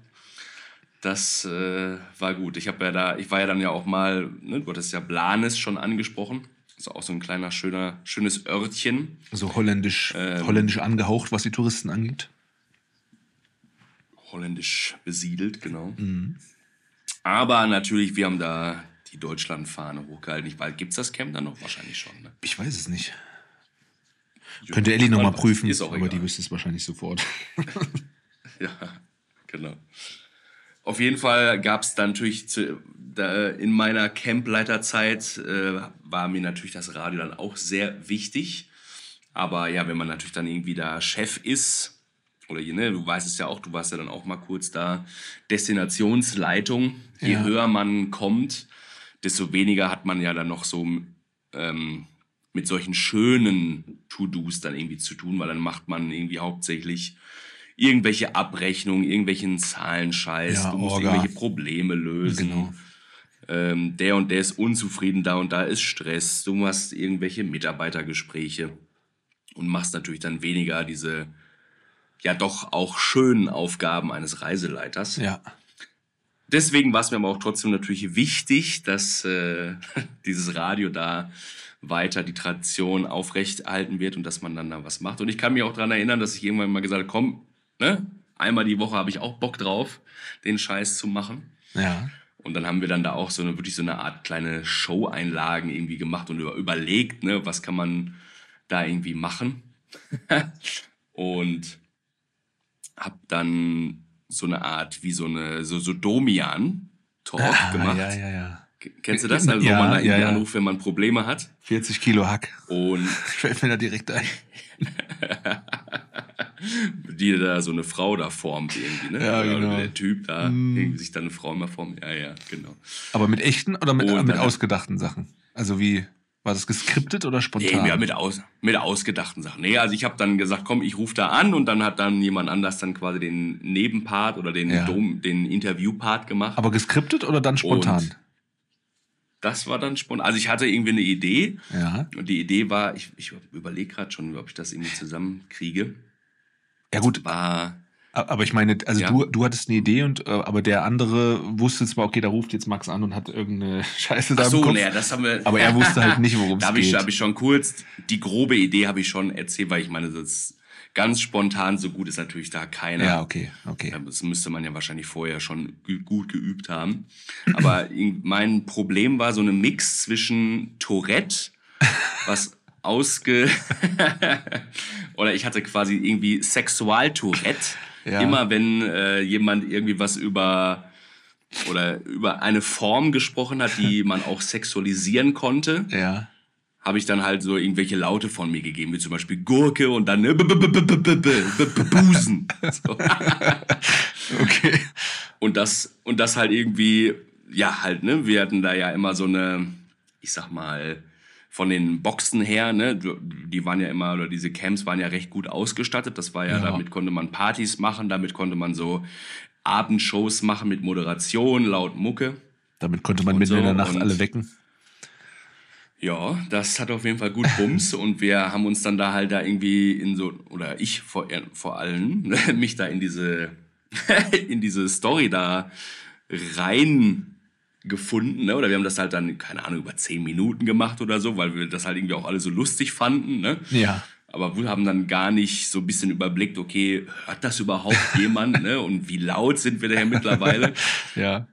Das äh, war gut. Ich habe ja da, ich war ja dann ja auch mal, ne, du hattest ja Blanes schon angesprochen. Das ist auch so ein kleiner, schöner, schönes Örtchen. So holländisch, Ähm. holländisch angehaucht, was die Touristen angeht. Holländisch besiedelt, genau. Mhm. Aber natürlich, wir haben da die Deutschlandfahne hochgehalten. Ich weiß, gibt es das Camp dann noch? Wahrscheinlich schon. Ne? Ich weiß es nicht. Könnte Ellie nochmal Ist prüfen, auch aber egal. die wüsste es wahrscheinlich sofort. *laughs* Ja, genau. Auf jeden Fall gab es dann natürlich zu, da, in meiner Campleiterzeit äh, war mir natürlich das Radio dann auch sehr wichtig. Aber ja, wenn man natürlich dann irgendwie da Chef ist, oder ne, du weißt es ja auch, du warst ja dann auch mal kurz da, Destinationsleitung, je Ja. höher man kommt, desto weniger hat man ja dann noch so ähm, mit solchen schönen To-Dos dann irgendwie zu tun, weil dann macht man irgendwie hauptsächlich irgendwelche Abrechnungen, irgendwelchen Zahlenscheiß, Ja, du musst Orga. irgendwelche Probleme lösen. Genau. Ähm, der und der ist unzufrieden, da und da ist Stress. Du machst irgendwelche Mitarbeitergespräche und machst natürlich dann weniger diese ja doch auch schönen Aufgaben eines Reiseleiters. Ja. Deswegen war es mir aber auch trotzdem natürlich wichtig, dass äh, *laughs* dieses Radio da weiter die Tradition aufrechterhalten wird und dass man dann da was macht. Und ich kann mich auch daran erinnern, dass ich irgendwann mal gesagt habe, komm, ne, einmal die Woche habe ich auch Bock drauf, den Scheiß zu machen. Ja. Und dann haben wir dann da auch so eine wirklich so eine Art kleine Show-Einlagen irgendwie gemacht und über, überlegt, ne, was kann man da irgendwie machen. *laughs* und hab dann so eine Art wie so eine so, so Domian Talk Ah, gemacht. ja, ja, ja. Kennst du das? Also, Ja, wo man da irgendwie ja. anruft, wenn man Probleme hat. 40 Kilo Hack. Und *laughs* Fällt mir da direkt ein. *laughs* die da so eine Frau da formt irgendwie, ne? Ja, Oder genau. der Typ da Mm. irgendwie sich dann eine Frau immer formt. Ja, ja, genau. Aber mit echten oder mit, äh, mit ausgedachten Sachen? Also wie, war das geskriptet oder spontan? Nee, ja, mit, aus, mit ausgedachten Sachen. Nee, also ich habe dann gesagt, komm, ich rufe da an und dann hat dann jemand anders dann quasi den Nebenpart oder den, Ja. Dom, den Interviewpart gemacht. Aber geskriptet oder dann spontan? Und- das war dann spontan. Also ich hatte irgendwie eine Idee ja. und die Idee war, ich, ich überlege gerade schon, ob ich das irgendwie zusammenkriege. Ja gut, War, aber ich meine, also Ja. du, du hattest eine Idee und äh, aber der andere wusste zwar, okay, da ruft jetzt Max an und hat irgendeine *laughs* Scheiße da ach so, naja, das haben wir. aber er wusste halt nicht, worum *laughs* Da es habe ich, geht. hab ich schon kurz, die grobe Idee habe ich schon erzählt, weil ich meine, das ist ganz spontan, so gut ist natürlich da keiner. ja, okay, okay. Ja, Das müsste man ja wahrscheinlich vorher schon gut geübt haben. Aber in- *clears throat* mein Problem war so eine Mix zwischen Tourette, was ausge... Oder ich hatte quasi irgendwie Sexualtourette. Ja. Immer wenn äh, jemand irgendwie was über oder über eine Form gesprochen hat, die man auch sexualisieren konnte, ja. habe ich dann halt so irgendwelche Laute von mir gegeben, wie zum Beispiel Gurke und dann Busen. Okay. Und das, und das halt irgendwie, ja, halt, ne, wir hatten da ja immer so eine, ich sag mal, von den Boxen her, ne, die waren ja immer, oder diese Camps waren ja recht gut ausgestattet. Das war ja, Ja. damit konnte man Partys machen, damit konnte man so Abendshows machen mit Moderation, laut Mucke. Damit konnte man mitten in so der Nacht und- alle wecken. Ja, das hat auf jeden Fall gut *laughs* Bums und wir haben uns dann da halt da irgendwie in so, oder ich vor, vor allem, *laughs* mich da in diese, *laughs* in diese Story da rein gefunden, ne? Oder wir haben das halt dann, keine Ahnung, über zehn Minuten gemacht oder so, weil wir das halt irgendwie auch alle so lustig fanden, ne? Ja. Aber wir haben dann gar nicht so ein bisschen überblickt, okay, hört das überhaupt *laughs* jemand, ne? Und wie laut sind wir daher mittlerweile? *laughs* Ja.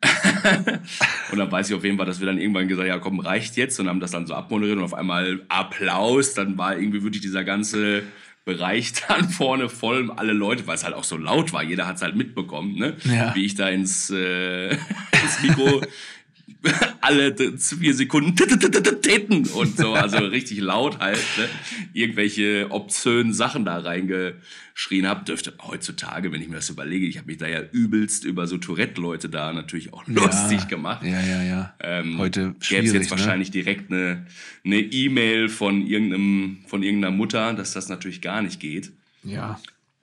Und dann weiß ich auf jeden Fall, dass wir dann irgendwann gesagt haben, ja komm, reicht jetzt und haben das dann so abmoderiert und auf einmal Applaus, dann war irgendwie wirklich dieser ganze Bereich *laughs* dann vorne voll, alle Leute, weil es halt auch so laut war, jeder hat es halt mitbekommen, ne? Ja. Wie ich da ins, äh, ins Mikro *laughs* alle vier Sekunden Titten und so, also *laughs* richtig laut halt, ne? irgendwelche obszönen Sachen da reingeschrien habe, dürfte heutzutage, wenn ich mir das überlege, ich habe mich da ja übelst über so Tourette-Leute da natürlich auch lustig ja. gemacht. Ja, ja, ja. Ähm, Heute Gäbe es jetzt ne? wahrscheinlich direkt eine eine E-Mail von irgendeinem von irgendeiner Mutter, dass das natürlich gar nicht geht. Ja.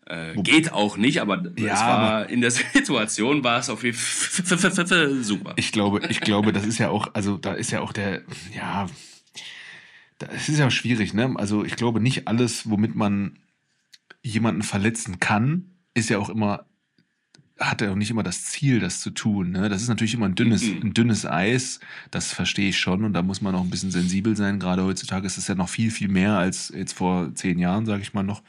Äh, geht auch nicht, aber Ja, es war in der *laughs* Situation war es auf jeden Fall super. Ich glaube, ich glaube, das ist ja auch, also da ist ja auch der, ja, das ist ja schwierig, ne? Also ich glaube nicht alles, womit man jemanden verletzen kann, ist ja auch immer, hat er auch nicht immer das Ziel, das zu tun. Ne? Das ist natürlich immer ein dünnes, Mhm. ein dünnes Eis, das verstehe ich schon und da muss man auch ein bisschen sensibel sein. Gerade heutzutage ist es ja noch viel, viel mehr als jetzt vor zehn Jahren, sage ich mal noch.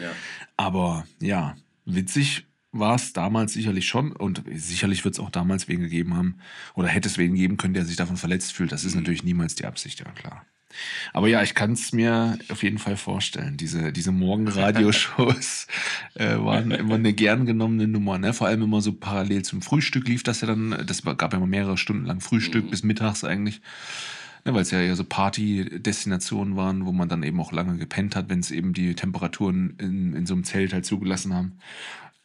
Ja. Aber ja, witzig war es damals sicherlich schon und sicherlich wird es auch damals wen gegeben haben oder hätte es wen geben können, der sich davon verletzt fühlt. Das ist Mhm. natürlich niemals die Absicht, ja klar. Aber ja, ich kann es mir auf jeden Fall vorstellen. Diese, diese Morgenradioshows *laughs* äh, waren immer eine gern genommene Nummer. Ne? Vor allem immer so parallel zum Frühstück lief das ja dann. Das gab ja immer mehrere Stunden lang Frühstück Mhm. bis mittags eigentlich. Ne, Weil es ja eher so Party-Destinationen waren, wo man dann eben auch lange gepennt hat, wenn es eben die Temperaturen in, in so einem Zelt halt zugelassen haben.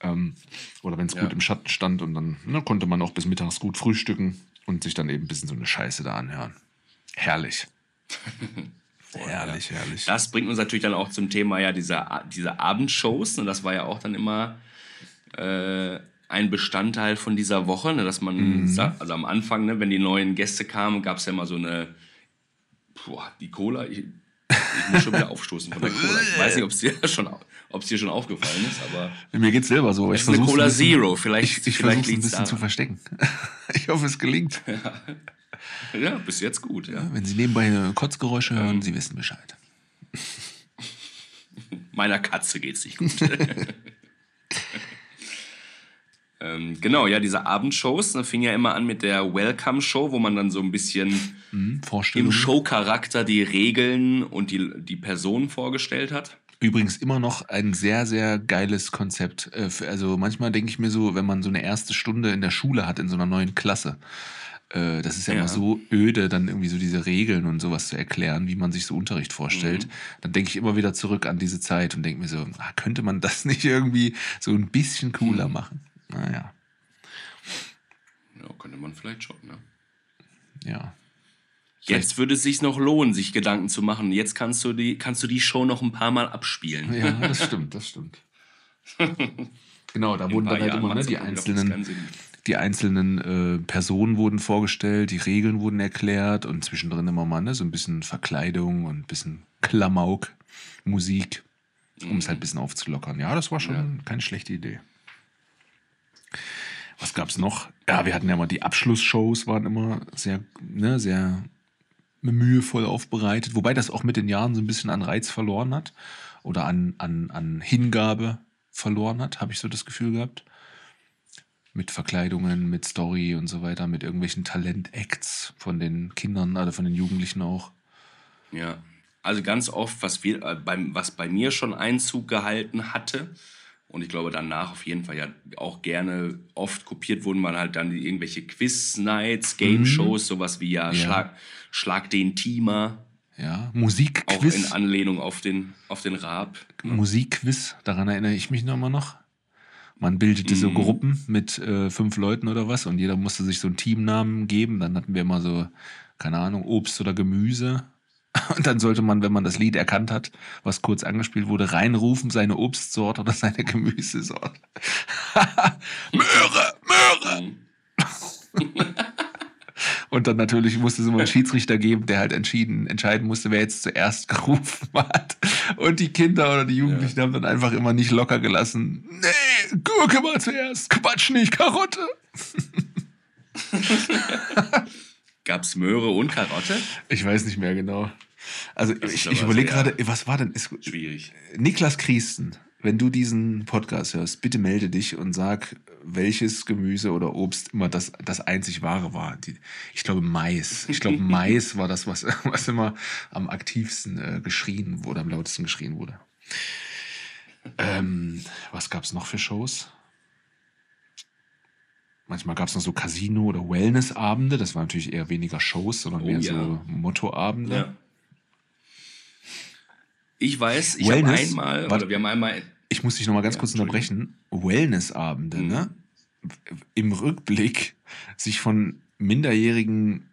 Ähm, oder wenn es Ja. gut im Schatten stand und dann ne, konnte man auch bis mittags gut frühstücken und sich dann eben ein bisschen so eine Scheiße da anhören. Herrlich. *laughs* herrlich, herrlich. Das bringt uns natürlich dann auch zum Thema ja dieser, dieser Abendshows. Und das war ja auch dann immer äh, ein Bestandteil von dieser Woche, ne, dass man, Mhm. also am Anfang, ne, wenn die neuen Gäste kamen, gab es ja immer so eine, boah, die Cola, ich, ich muss schon wieder aufstoßen von der Cola. Ich weiß nicht, ob es dir schon, es dir schon aufgefallen ist, aber Mir geht's selber so. es Ich ist eine versuch's Cola bisschen- Zero. Vielleicht, Ich, ich vielleicht versuche es ein bisschen zu daran. verstecken. *laughs* Ich hoffe, es gelingt. Ja, bis jetzt gut, ja. Wenn Sie nebenbei Kotzgeräusche hören, Ähm. Sie wissen Bescheid. *laughs* Meiner Katze geht's nicht gut. *laughs* ähm, genau, ja, diese Abendshows ne, fing ja immer an mit der Welcome-Show, wo man dann so ein bisschen Hm, im. Showcharakter die Regeln und die, die Person vorgestellt hat. Übrigens immer noch ein sehr, sehr geiles Konzept. Äh, Also manchmal denke ich mir so, wenn man so eine erste Stunde in der Schule hat, in so einer neuen Klasse, äh, das ist ja, Ja. immer so öde, dann irgendwie so diese Regeln und sowas zu erklären, wie man sich so Unterricht vorstellt. Mhm. Dann denke ich immer wieder zurück an diese Zeit und denke mir so, ah, könnte man das nicht irgendwie so ein bisschen cooler Mhm. machen? Naja, Ja, könnte man vielleicht schon, ne? ja. Jetzt würde es sich noch lohnen, sich Gedanken zu machen. Jetzt kannst du die, kannst du die Show noch ein paar Mal abspielen. Ja, das stimmt, das stimmt. *laughs* Genau, da In wurden dann halt Jahren immer ne, die einzelnen die einzelnen äh, Personen wurden vorgestellt, die Regeln wurden erklärt und zwischendrin immer mal ne, so ein bisschen Verkleidung und ein bisschen Klamauk, Musik, um es halt ein bisschen aufzulockern. Ja, das war schon Ja. keine schlechte Idee. Was gab's noch? Ja, wir hatten ja mal die Abschlussshows, waren immer sehr, ne, sehr mühevoll aufbereitet, wobei das auch mit den Jahren so ein bisschen an Reiz verloren hat oder an, an, an Hingabe verloren hat, habe ich so das Gefühl gehabt mit Verkleidungen, mit Story und so weiter, mit irgendwelchen Talent-Acts von den Kindern oder von den Jugendlichen auch. Ja, also ganz oft, was, wir, äh, was bei mir schon Einzug gehalten hatte und ich glaube danach auf jeden Fall ja auch gerne oft kopiert wurden, waren halt dann irgendwelche Quiz-Nights, Game-Shows, sowas wie ja, Mhm. Ja. Schlag, Schlag den Teamer, Ja, auch in Musikquiz. Anlehnung auf den, auf den Raab. Musikquiz, daran erinnere ich mich noch mal noch. Man bildete so Mhm. Gruppen mit äh, fünf Leuten oder was und jeder musste sich so einen Teamnamen geben. Dann hatten wir immer so, keine Ahnung, Obst oder Gemüse. *laughs* Und dann sollte man, wenn man das Lied erkannt hat, was kurz angespielt wurde, reinrufen, seine Obstsorte oder seine Gemüsesorte. *laughs* Möhre, Möhre! Mhm. *laughs* Und dann natürlich musste es immer einen Schiedsrichter geben, der halt entschieden, entscheiden musste, wer jetzt zuerst gerufen hat. Und die Kinder oder die Jugendlichen haben dann einfach immer nicht locker gelassen. Nee, Gurke mal zuerst. Quatsch nicht, Karotte. Gab's Möhre und Karotte? Ich weiß nicht mehr genau. Also Das ich, ich überlege gerade, was war denn? Ist, Schwierig. Niklas Kriesten, wenn du diesen Podcast hörst, bitte melde dich und sag, welches Gemüse oder Obst immer das, das einzig wahre war. Die, ich glaube Mais. Ich glaube *laughs* Mais war das, was, was immer am aktivsten äh, geschrien wurde, am lautesten geschrien wurde. Ähm, was gab es noch für Shows? Manchmal gab es noch so Casino- oder Wellnessabende. Das waren natürlich eher weniger Shows, sondern Oh mehr ja. so Mottoabende. Ja. Ich weiß, ich habe einmal, Warte. oder wir haben einmal Ich muss dich noch mal ganz Ja, kurz unterbrechen. Wellnessabende, Mhm. ne? Im Rückblick sich von Minderjährigen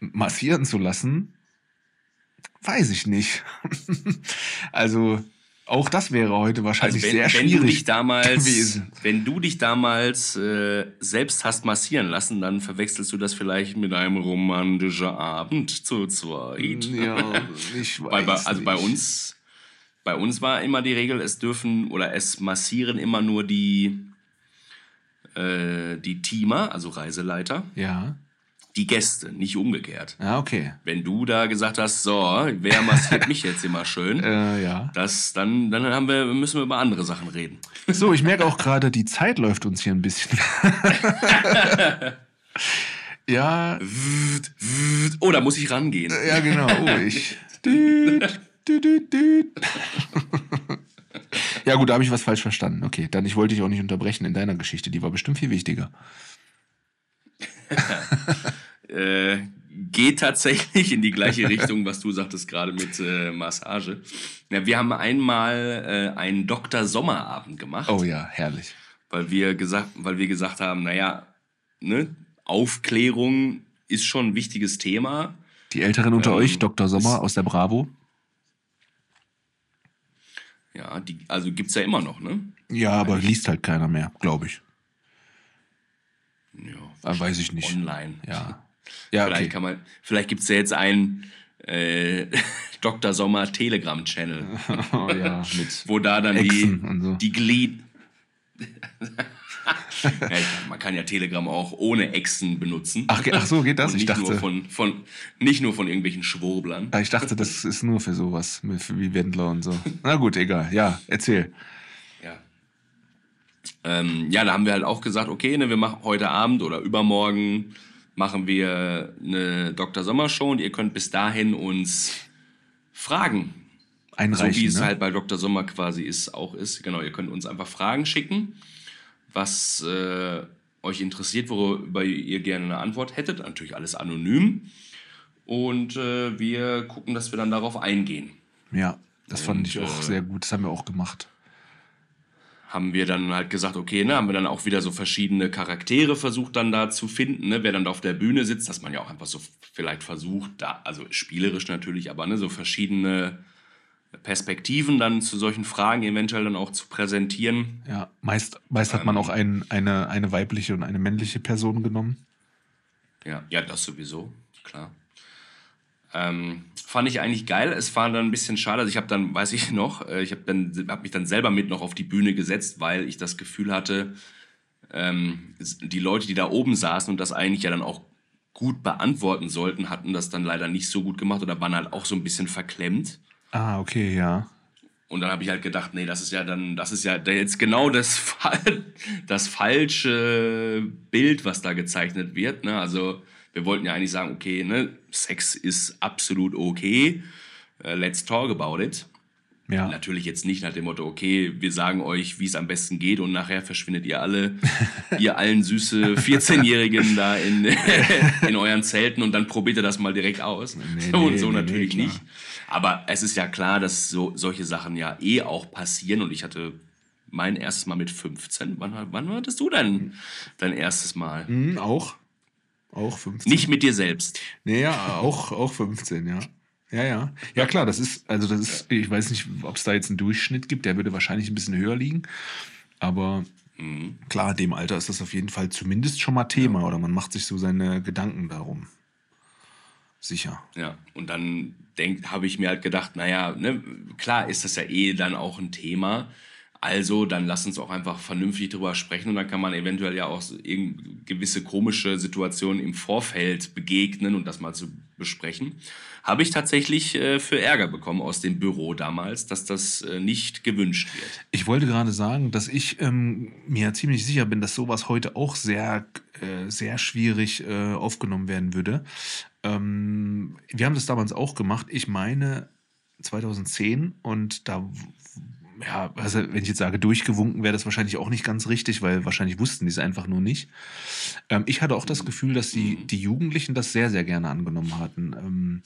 massieren zu lassen, weiß ich nicht. *laughs* also auch das wäre heute wahrscheinlich Also wenn, sehr wenn du dich schwierig damals, gewesen. wenn du dich damals äh, selbst hast massieren lassen, dann verwechselst du das vielleicht mit einem romantischen Abend zu zweit. Ja, ich *laughs* weiß Bei, bei, also bei uns, bei uns war immer die Regel, es dürfen oder es massieren immer nur die, äh, die Teamer, also Reiseleiter. Ja. Die Gäste, nicht umgekehrt. Ja, okay. Wenn du da gesagt hast, so, wer massiert mich jetzt immer schön, *laughs* äh, ja. das, dann, dann haben wir, müssen wir über andere Sachen reden. *laughs* So, ich merke auch gerade, die Zeit läuft uns hier ein bisschen. *laughs* ja. Oh, da muss ich rangehen. Ja, genau. Oh, ich. Ja, gut, da habe ich was falsch verstanden. Okay, dann ich wollte dich auch nicht unterbrechen in deiner Geschichte. Die war bestimmt viel wichtiger. Äh, geht tatsächlich in die gleiche *laughs* Richtung, was du sagtest gerade mit äh, Massage. Ja, wir haben einmal äh, einen Dr. Sommerabend gemacht. Oh ja, herrlich. Weil wir gesagt, weil wir gesagt haben, naja, ne, Aufklärung ist schon ein wichtiges Thema. Die Älteren unter ähm, euch, Dr. Sommer aus der Bravo. Ja, die, also gibt es ja immer noch, ne? Ja, aber liest halt keiner mehr, glaube ich. Ja, ah, weiß ich nicht. Online. Ja. *laughs* Ja, vielleicht okay. kann man, vielleicht gibt es ja jetzt einen äh, *laughs* Dr. Sommer Telegram-Channel. *laughs* oh, ja, mit wo da dann Echsen die, und so. die Glied. *laughs* ja, man kann ja Telegram auch ohne Echsen benutzen. Ach, ach so, geht das? Und nicht ich dachte, nur von, von, nicht nur von irgendwelchen Schwurblern. Ah, ich dachte, das ist nur für sowas, wie Wendler und so. Na gut, egal. Ja, erzähl. Ja. Ähm, ja, da haben wir halt auch gesagt, okay, ne, wir machen heute Abend oder übermorgen machen wir eine Dr. Sommer Show und ihr könnt bis dahin uns Fragen einreichen. So wie es ne? halt bei Dr. Sommer quasi ist, auch ist. Genau, ihr könnt uns einfach Fragen schicken, was äh, euch interessiert, worüber ihr gerne eine Antwort hättet. Natürlich alles anonym. Und äh, wir gucken, dass wir dann darauf eingehen. Ja, das fand Und, ich auch äh, sehr gut. Das haben wir auch gemacht. Haben wir dann halt gesagt, okay, ne, haben wir dann auch wieder so verschiedene Charaktere versucht dann da zu finden, ne, wer dann da auf der Bühne sitzt, dass man ja auch einfach so vielleicht versucht, da, also spielerisch natürlich, aber ne, so verschiedene Perspektiven dann zu solchen Fragen eventuell dann auch zu präsentieren. Ja, meist, meist hat man Ähm. auch ein, eine, eine weibliche und eine männliche Person genommen. Ja, ja, das sowieso, klar. Ähm, fand ich eigentlich geil. Es war dann ein bisschen schade. Also ich habe dann, weiß ich *laughs* noch, äh, ich habe dann hab mich dann selber mit noch auf die Bühne gesetzt, weil ich das Gefühl hatte, ähm, die Leute, die da oben saßen und das eigentlich ja dann auch gut beantworten sollten, hatten das dann leider nicht so gut gemacht oder waren halt auch so ein bisschen verklemmt. Ah, okay, ja. Und dann habe ich halt gedacht, nee, das ist ja dann, das ist ja jetzt genau das, *laughs* das falsche Bild, was da gezeichnet wird. Ne? Also wir wollten ja eigentlich sagen, okay, ne, Sex ist absolut okay, äh, let's talk about it. Ja. Natürlich jetzt nicht nach dem Motto, okay, wir sagen euch, wie es am besten geht und nachher verschwindet ihr alle, *laughs* ihr allen süße 14-Jährigen da in, *laughs* in euren Zelten und dann probiert ihr das mal direkt aus. Nee, so und nee, so nee, natürlich nicht. Aber es ist ja klar, dass so, solche Sachen ja eh auch passieren und ich hatte mein erstes Mal mit 15. Wann, wann hattest du dein, dein erstes Mal? Hm, auch. Auch 15. Nicht mit dir selbst. Nee, ja, auch, auch 15, ja. Ja, ja. Ja, klar, das ist, also das ist, ich weiß nicht, ob es da jetzt einen Durchschnitt gibt, der würde wahrscheinlich ein bisschen höher liegen. Aber Mhm. klar, in dem Alter ist das auf jeden Fall zumindest schon mal Thema oder man macht sich so seine Gedanken darum. Sicher. Ja, und dann habe ich mir halt gedacht, naja, ne, klar ist das ja eh dann auch ein Thema. Also, dann lass uns auch einfach vernünftig drüber sprechen und dann kann man eventuell ja auch gewisse komische Situationen im Vorfeld begegnen und das mal zu besprechen. Habe ich tatsächlich äh, für Ärger bekommen aus dem Büro damals, dass das äh, nicht gewünscht wird. Ich wollte gerade sagen, dass ich ähm, mir ziemlich sicher bin, dass sowas heute auch sehr, äh, sehr schwierig äh, aufgenommen werden würde. Ähm, wir haben das damals auch gemacht. Ich meine 2010 und da, ja, also wenn ich jetzt sage durchgewunken, wäre das wahrscheinlich auch nicht ganz richtig, weil wahrscheinlich wussten die es einfach nur nicht. Ähm, ich hatte auch das Gefühl, dass die, die Jugendlichen das sehr, sehr gerne angenommen hatten. Ähm,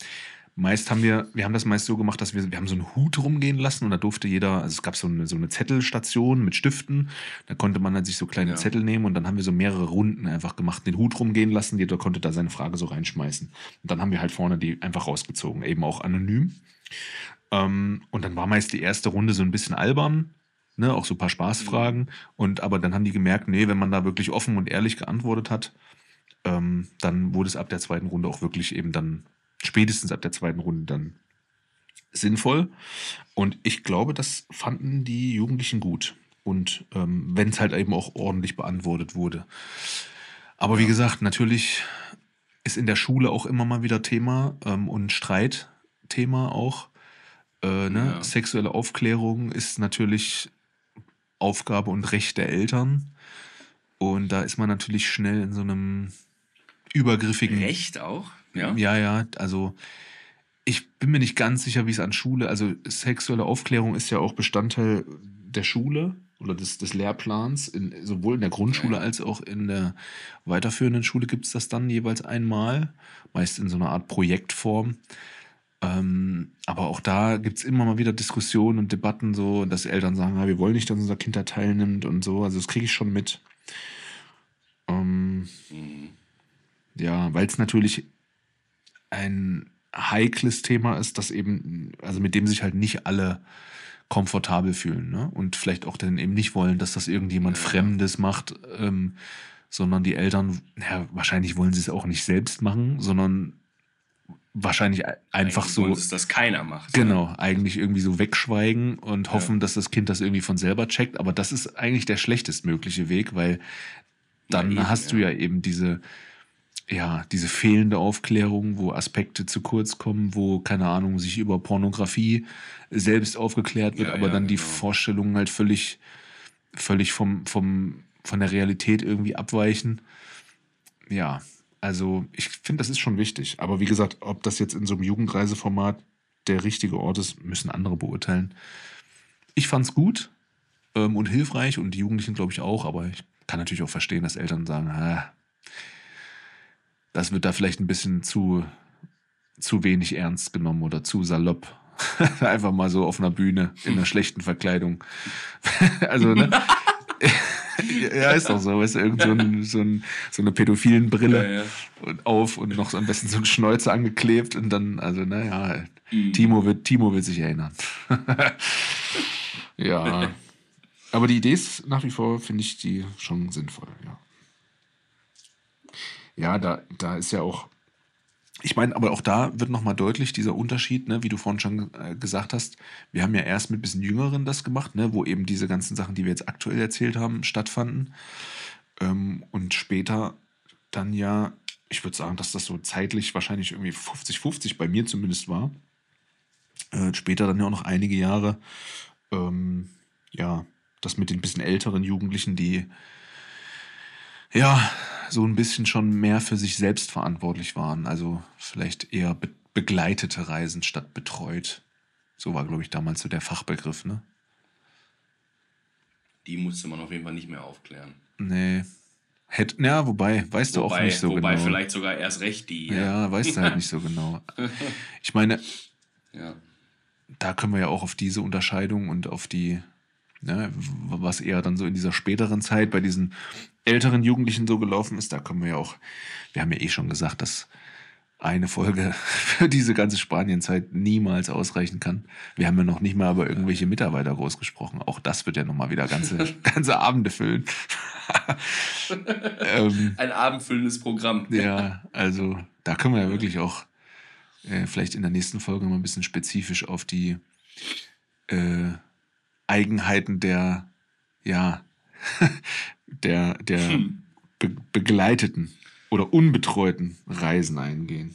Meist haben wir, wir haben das meist so gemacht, dass wir, wir haben so einen Hut rumgehen lassen und da durfte jeder, also es gab so eine, so eine Zettelstation mit Stiften, da konnte man dann sich so kleine Ja. Zettel nehmen und dann haben wir so mehrere Runden einfach gemacht, den Hut rumgehen lassen, jeder konnte da seine Frage so reinschmeißen. Und dann haben wir halt vorne die einfach rausgezogen, eben auch anonym. Ähm, und dann war meist die erste Runde so ein bisschen albern, ne, auch so ein paar Spaßfragen. Und aber dann haben die gemerkt, nee, wenn man da wirklich offen und ehrlich geantwortet hat, ähm, dann wurde es ab der zweiten Runde auch wirklich eben dann, spätestens ab der zweiten Runde dann sinnvoll. Und ich glaube, das fanden die Jugendlichen gut. Und ähm, wenn es halt eben auch ordentlich beantwortet wurde. Aber wie gesagt, natürlich ist in der Schule auch immer mal wieder Thema ähm, und Streitthema auch. Äh, ne? Ja. Sexuelle Aufklärung ist natürlich Aufgabe und Recht der Eltern. Und da ist man natürlich schnell in so einem übergriffigen. Recht auch? Ja. Ja, ja, also ich bin mir nicht ganz sicher, wie es an Schule, also sexuelle Aufklärung ist ja auch Bestandteil der Schule oder des, des Lehrplans. In, sowohl in der Grundschule als auch in der weiterführenden Schule gibt es das dann jeweils einmal, meist in so einer Art Projektform. Ähm, aber auch da gibt es immer mal wieder Diskussionen und Debatten, so, dass Eltern sagen, ja, wir wollen nicht, dass unser Kind da teilnimmt und so. Also das kriege ich schon mit. Ähm, Mhm. ja, weil es natürlich ein heikles Thema ist, das eben, also mit dem sich halt nicht alle komfortabel fühlen, ne? Und vielleicht auch dann eben nicht wollen, dass das irgendjemand Ja. Fremdes macht, ähm, sondern die Eltern, ja, wahrscheinlich wollen sie es auch nicht selbst machen, sondern wahrscheinlich ein- einfach Eigentlich so. sie, dass keiner macht. Genau, eigentlich irgendwie so wegschweigen und hoffen, dass das Kind das irgendwie von selber checkt. Aber das ist eigentlich der schlechtestmögliche Weg, weil dann Ja, eben, hast du ja. ja eben diese, ja, diese fehlende Aufklärung, wo Aspekte zu kurz kommen, wo, keine Ahnung, sich über Pornografie selbst aufgeklärt wird, Ja, aber ja, dann die genau. Vorstellungen halt völlig, völlig vom, vom, von der Realität irgendwie abweichen. Ja, also ich finde, das ist schon wichtig. Aber wie gesagt, ob das jetzt in so einem Jugendreiseformat der richtige Ort ist, müssen andere beurteilen. Ich fand es gut ähm, und hilfreich und die Jugendlichen glaube ich auch, aber ich kann natürlich auch verstehen, dass Eltern sagen, ah, das wird da vielleicht ein bisschen zu, zu wenig ernst genommen oder zu salopp. *laughs* Einfach mal so auf einer Bühne in einer schlechten Verkleidung. *laughs* also, ne? *laughs* ja, ist doch so. Weißt du, irgend so, ein, so, ein, so eine pädophilen Brille Ja, ja. auf und noch so am besten so ein Schnäuzer angeklebt und dann, also naja, Mhm. Timo wird, Timo wird sich erinnern. *laughs* ja. Aber die Idee ist nach wie vor, finde ich, die schon sinnvoll, ja. Ja, da, da ist ja auch, ich meine, aber auch da wird nochmal deutlich dieser Unterschied, ne, wie du vorhin schon äh, gesagt hast. Wir haben ja erst mit ein bisschen Jüngeren das gemacht, ne, wo eben diese ganzen Sachen, die wir jetzt aktuell erzählt haben, stattfanden. Ähm, und später dann ja, ich würde sagen, dass das so zeitlich wahrscheinlich irgendwie 50-50 bei mir zumindest war. Äh, später dann ja auch noch einige Jahre, ähm, ja, das mit den bisschen älteren Jugendlichen, die ja so ein bisschen schon mehr für sich selbst verantwortlich waren. Also vielleicht eher be begleitete Reisen statt betreut. So war, glaube ich, damals so der Fachbegriff, ne? Die musste man auf jeden Fall nicht mehr aufklären. Nee. Hätt, ja, wobei, weißt du auch Wobei, nicht so wobei genau. vielleicht sogar erst recht die. Ja, weißt du halt nicht so *laughs* genau. Ich meine, Ja. da können wir ja auch auf diese Unterscheidung und auf die, ne, was eher dann so in dieser späteren Zeit bei diesen älteren Jugendlichen so gelaufen ist, da können wir ja auch, wir haben ja eh schon gesagt, dass eine Folge *laughs* für diese ganze Spanienzeit niemals ausreichen kann. Wir haben ja noch nicht mal über irgendwelche Mitarbeiter groß gesprochen. Auch das wird ja nochmal wieder ganze, *laughs* ganze Abende füllen. *laughs* ähm, Ein abendfüllendes Programm. ja, also da können wir ja wirklich auch äh, vielleicht in der nächsten Folge mal ein bisschen spezifisch auf die äh, Eigenheiten der, ja, *laughs* der, der Hm. be begleiteten oder unbetreuten Reisen eingehen.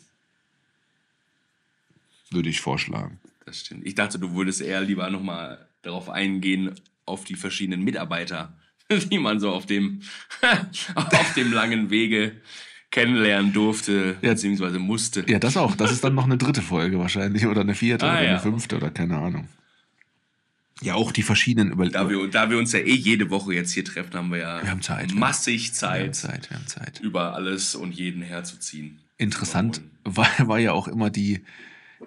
Würde ich vorschlagen. Das stimmt. Ich dachte, du würdest eher lieber nochmal darauf eingehen, auf die verschiedenen Mitarbeiter, *laughs* die man so auf dem, *laughs* auf dem langen Wege kennenlernen durfte, Ja. beziehungsweise musste. Ja, das auch. Das ist dann noch eine dritte Folge wahrscheinlich oder eine vierte Ah, oder ja. eine fünfte oder keine Ahnung. Ja, auch die verschiedenen über Da wir, da wir uns ja eh jede Woche jetzt hier treffen, haben wir ja Wir haben Zeit, ja. massig Wir haben Zeit, Zeit, wir haben Zeit. über alles und jeden herzuziehen. Interessant war, war ja auch immer die,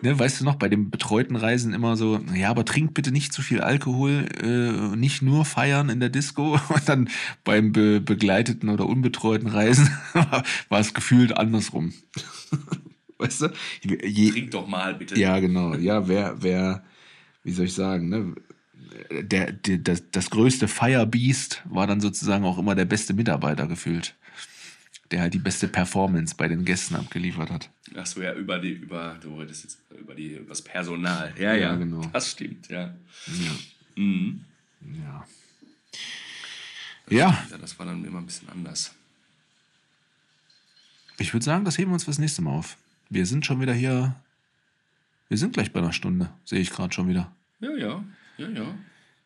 ne, weißt du noch, bei den betreuten Reisen immer so, ja, aber trink bitte nicht zu viel Alkohol, äh, nicht nur feiern in der Disco. *laughs* Und dann beim be begleiteten oder unbetreuten Reisen *laughs* war es gefühlt andersrum. *laughs* weißt du? Je, Trink doch mal bitte. ja, genau. Ja, wer, wer, wie soll ich sagen, ne? Der, der, das, das größte Firebeast war dann sozusagen auch immer der beste Mitarbeiter gefühlt. der halt die beste Performance bei den Gästen abgeliefert hat. Ach so, ja, über die, über, du wolltest jetzt über die, über das Personal. Ja, ja, Ja, genau. Das stimmt, ja. Ja. Mhm. Ja. Ja, Ja, das war dann immer ein bisschen anders. ich würde sagen, das heben wir uns fürs nächste Mal auf. Wir sind schon wieder hier. Wir sind gleich bei einer Stunde, sehe ich gerade schon wieder. Ja, ja, ja, ja.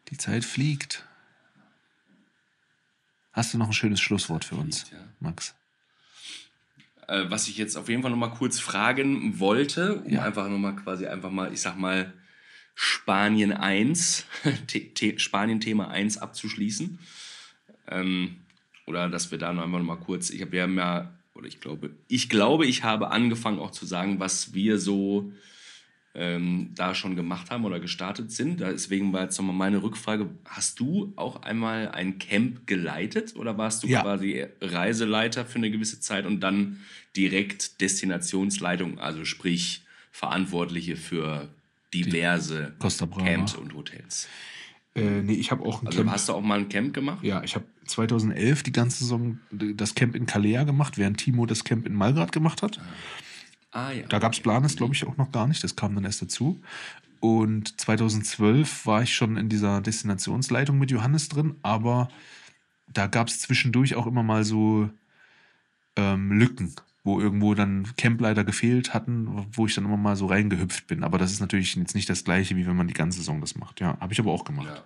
Die Zeit fliegt. Hast du noch ein schönes Schlusswort für uns, Fliegt, ja. Max? Äh, was ich jetzt auf jeden Fall nochmal kurz fragen wollte, um Ja. einfach nochmal quasi einfach mal, ich sag mal, Spanien 1, *laughs* The- The- Spanien-Thema 1 abzuschließen. Ähm, oder dass wir da noch einfach nochmal kurz, ich habe ja mehr, oder ich glaube, ich glaube, ich habe angefangen auch zu sagen, was wir so ähm, da schon gemacht haben oder gestartet sind. Deswegen war jetzt nochmal meine Rückfrage, hast du auch einmal ein Camp geleitet oder warst du Ja. quasi Reiseleiter für eine gewisse Zeit und dann direkt Destinationsleitung, also sprich Verantwortliche für diverse. Camps und Hotels? Äh, nee, ich habe auch ein Also Camp. hast du auch mal ein Camp gemacht? Ja, ich habe 2011 die ganze Saison das Camp in Calais gemacht, während Timo das Camp in Malgrad gemacht hat. Ah ja. Da gab es Planes, glaube ich, auch noch gar nicht. Das kam dann erst dazu. Und 2012 war ich schon in dieser Destinationsleitung mit Johannes drin, aber da gab es zwischendurch auch immer mal so ähm, Lücken, wo irgendwo dann Campleiter gefehlt hatten, wo ich dann immer mal so reingehüpft bin. Aber das ist natürlich jetzt nicht das gleiche, wie wenn man die ganze Saison das macht. Ja, habe ich aber auch gemacht. Ja.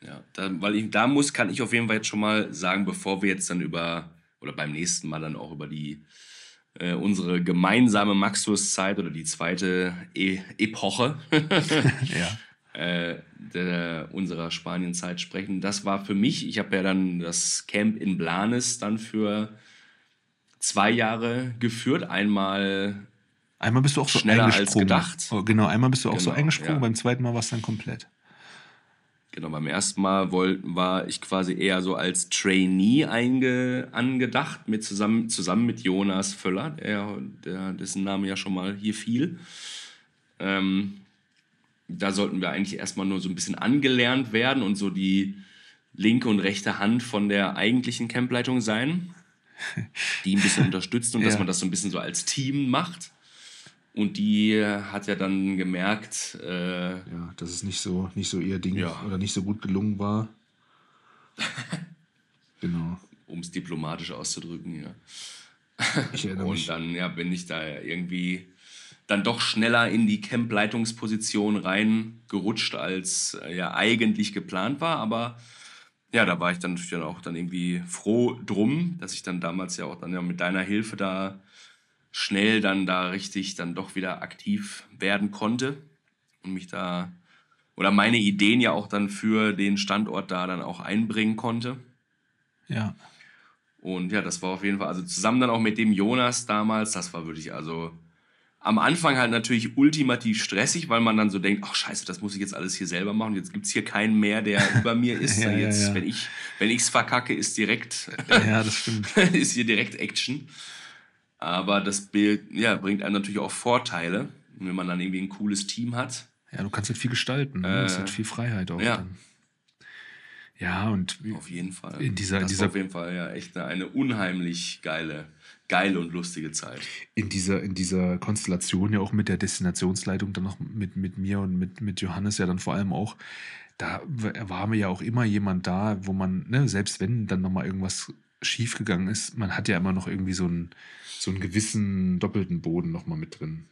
Ja, da, weil ich, da muss, kann ich auf jeden Fall jetzt schon mal sagen, bevor wir jetzt dann über, oder beim nächsten Mal dann auch über die, äh, unsere gemeinsame Maxus-Zeit oder die zweite e Epoche *laughs* Ja. *laughs* äh, der, unserer Spanien-Zeit sprechen. Das war für mich, ich habe ja dann das Camp in Blanes dann für zwei Jahre geführt. Einmal Einmal bist du auch so Schneller als gedacht. Oh, genau, einmal bist du auch so Genau, eingesprungen, ja. beim zweiten Mal war es dann komplett. Genau, beim ersten Mal woll, war ich quasi eher so als Trainee einge, angedacht, mit zusammen, zusammen mit Jonas Völler, der, der, dessen Name ja schon mal hier fiel. Ähm, da sollten wir eigentlich erstmal nur so ein bisschen angelernt werden und so die linke und rechte Hand von der eigentlichen Campleitung sein, die ein bisschen *laughs* unterstützt und dass Ja. man das so ein bisschen so als Team macht. Und die hat ja dann gemerkt, äh, Ja, dass es nicht so, nicht so ihr Ding Ja. oder nicht so gut gelungen war. *laughs* genau. um es diplomatisch auszudrücken, ja. Ich erinnere Und mich. dann ja, bin ich da irgendwie dann doch schneller in die Camp-Leitungsposition reingerutscht, als äh, ja eigentlich geplant war. Aber ja, da war ich dann natürlich dann auch dann irgendwie froh drum, dass ich dann damals ja auch dann ja mit deiner Hilfe da schnell dann da richtig dann doch wieder aktiv werden konnte und mich da oder meine Ideen ja auch dann für den Standort da dann auch einbringen konnte. Ja. Und ja, das war auf jeden Fall, also zusammen dann auch mit dem Jonas damals, das war wirklich, also am Anfang halt natürlich ultimativ stressig, weil man dann so denkt, ach scheiße, das muss ich jetzt alles hier selber machen. Jetzt gibt es hier keinen mehr, der über mir *laughs* ist. Ja, ja, jetzt, ja. wenn ich wenn ich's verkacke, ist direkt, ja, das stimmt. *laughs* ist hier direkt Action. Aber das Bild, ja, bringt einem natürlich auch Vorteile, wenn man dann irgendwie ein cooles Team hat. Ja, du kannst halt viel gestalten. Ne? Es Äh, hat viel Freiheit auch. ja. Dann. Ja, und Auf jeden Fall. In dieser- das dieser- auf jeden Fall ja echt eine, eine unheimlich geile, geile und lustige Zeit. in dieser, in dieser Konstellation ja auch mit der Destinationsleitung, dann noch mit, mit mir und mit, mit Johannes ja dann vor allem auch, da war mir ja auch immer jemand da, wo man, ne, selbst wenn dann nochmal irgendwas schiefgegangen ist, man hat ja immer noch irgendwie so einen, so einen gewissen doppelten Boden nochmal mit drin.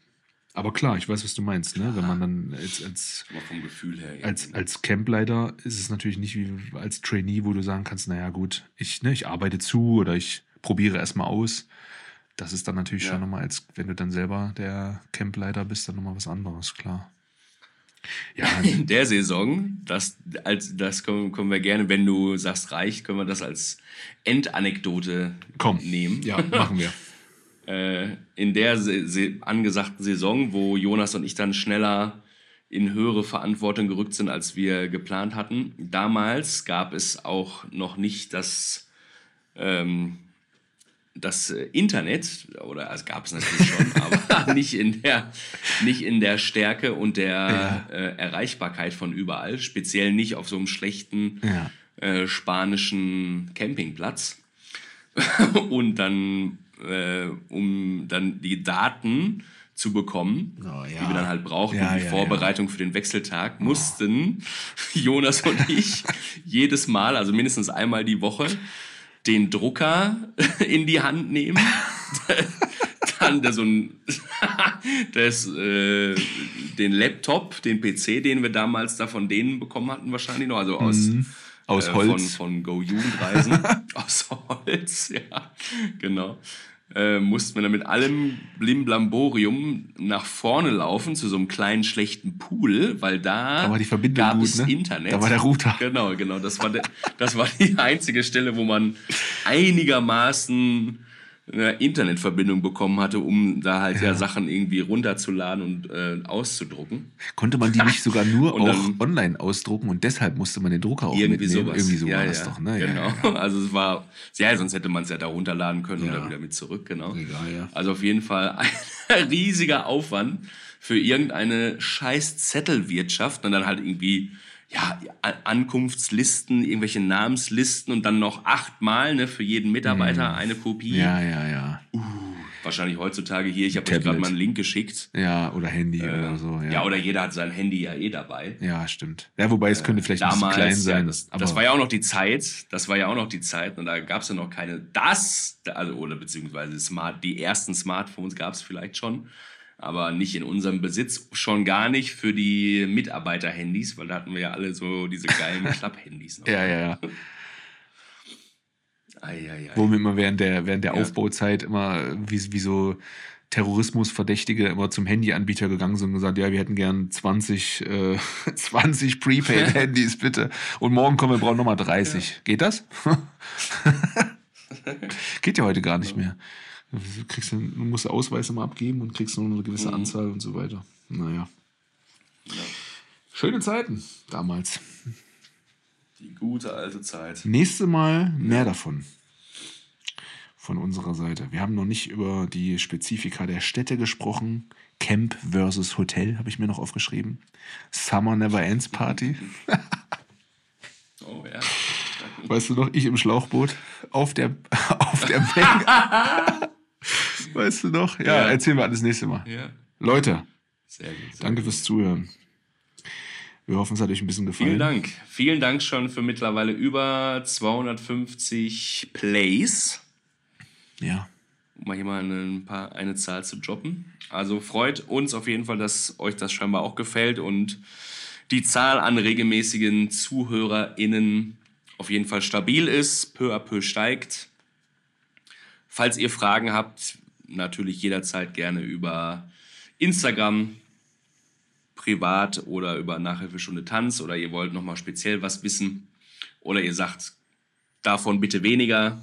Aber klar, ich weiß, was du meinst, ne? Wenn man dann als, als, Aber vom Gefühl her. als, als Campleiter ist es natürlich nicht wie als Trainee, wo du sagen kannst, naja gut, ich, ne, ich arbeite zu oder ich probiere erstmal aus. Das ist dann natürlich Ja. schon nochmal, als wenn du dann selber der Campleiter bist, dann nochmal was anderes, klar. Ja, *laughs* in der Saison, das, als, das können, können wir gerne, wenn du sagst reicht, können wir das als Endanekdote komm. nehmen. Ja, machen wir. *laughs* Äh, in der angesagten Saison, wo Jonas und ich dann schneller in höhere Verantwortung gerückt sind, als wir geplant hatten. Damals gab es auch noch nicht das, ähm, das äh, Internet, oder es gab es natürlich schon, *laughs* aber nicht in, der, nicht in der Stärke und der Ja. äh, Erreichbarkeit von überall, speziell nicht auf so einem schlechten Ja. äh, spanischen Campingplatz. *laughs* und dann, äh, um dann die Daten zu bekommen, Oh, ja. die wir dann halt brauchten, Ja, die ja, Vorbereitung für den Wechseltag, mussten *laughs* Jonas und ich *laughs* jedes Mal, also mindestens einmal die Woche, den Drucker *laughs* in die Hand nehmen. dann der so ein, das, äh, den Laptop, den PC, den wir damals da von denen bekommen hatten, wahrscheinlich noch, also aus, Mhm. Aus äh, Holz. Von, von Go Jugendreisen. *laughs* aus Holz, *laughs* ja, genau. Äh, mussten wir dann mit allem Blimblamborium nach vorne laufen zu so einem kleinen schlechten Pool, weil da, Da war die Verbindung gab gut, es ne? Internet. Da war der Router. Genau, genau. Das war, der, das war die einzige Stelle, wo man einigermaßen eine Internetverbindung bekommen hatte, um da halt ja, Sachen irgendwie runterzuladen und äh, auszudrucken. Konnte man die nicht sogar nur *laughs* Und auch dann- online ausdrucken und deshalb musste man den Drucker auch Irgendwie mitnehmen? sowas. Irgendwie so ja, war ja, das doch, ne? Genau. Ja, ja, *laughs* Also es war, ja, sonst hätte man es ja da runterladen können und Ja. dann wieder mit zurück, genau. Egal, ja. Also auf jeden Fall *laughs* ein riesiger Aufwand für irgendeine scheiß Zettelwirtschaft und dann halt irgendwie ja, Ankunftslisten, irgendwelche Namenslisten und dann noch achtmal ne, für jeden Mitarbeiter eine Kopie. Mhm. Ja, ja, ja. Wahrscheinlich heutzutage hier, ich habe euch gerade mal einen Link geschickt. Ja, oder Handy oder so. Ja. Ja. oder jeder hat sein Handy ja eh dabei. Ja, stimmt. Ja, wobei es könnte vielleicht ein bisschen Damals, klein sein. ja, das, aber das war ja auch noch die Zeit, das war ja auch noch die Zeit und da gab es ja noch keine, das, also, oder beziehungsweise Smart, die ersten Smartphones gab es vielleicht schon, aber nicht in unserem Besitz, schon gar nicht für die Mitarbeiter-Handys, weil da hatten wir ja alle so diese geilen *laughs* Klapp-Handys noch. ja, ja, ja. Ei, ei, ei. Wo wir immer während der, während der Ja. Aufbauzeit immer wie, wie so Terrorismusverdächtige immer zum Handyanbieter gegangen sind und gesagt, ja, wir hätten gern 20, äh, *laughs* 20 Prepaid-Handys, *laughs* bitte. Und morgen kommen wir brauchen nochmal 30. Geht das? Geht ja heute gar nicht mehr. Du, kriegst, du musst Ausweis immer abgeben und kriegst nur eine gewisse Mhm. Anzahl und so weiter. Naja. Schöne Zeiten damals. Die gute alte Zeit. Nächste Mal mehr davon. Von unserer Seite. Wir haben noch nicht über die Spezifika der Städte gesprochen. Camp versus Hotel habe ich mir noch aufgeschrieben. Summer Never Ends Party. *laughs* Oh ja. Weißt du noch, ich im Schlauchboot auf der, *laughs* auf der Menge. *laughs* weißt du noch? Ja, Ja. erzählen wir alles nächste Mal. ja. Leute, Sehr gut. Sehr danke fürs Zuhören. Wir hoffen, es hat euch ein bisschen gefallen. Vielen Dank. Vielen Dank schon für mittlerweile über 250 Plays. Ja. um mal hier mal ein paar, eine Zahl zu droppen. Also freut uns auf jeden Fall, dass euch das scheinbar auch gefällt und die Zahl an regelmäßigen ZuhörerInnen auf jeden Fall stabil ist, peu à peu steigt. Falls ihr Fragen habt, natürlich jederzeit gerne über Instagram, privat oder über Nachhilfestunde Tanz oder ihr wollt nochmal speziell was wissen oder ihr sagt, davon bitte weniger,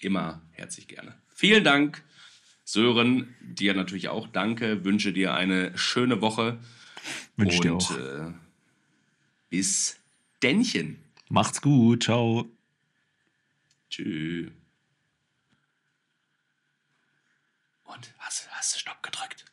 immer herzlich gerne. Vielen Dank, Sören. Dir natürlich auch danke. Wünsche dir eine schöne Woche. Wünsche dir auch. Äh, bis Dännchen. Macht's gut. Ciao. Tschüss. Und hast, hast du Stopp gedrückt?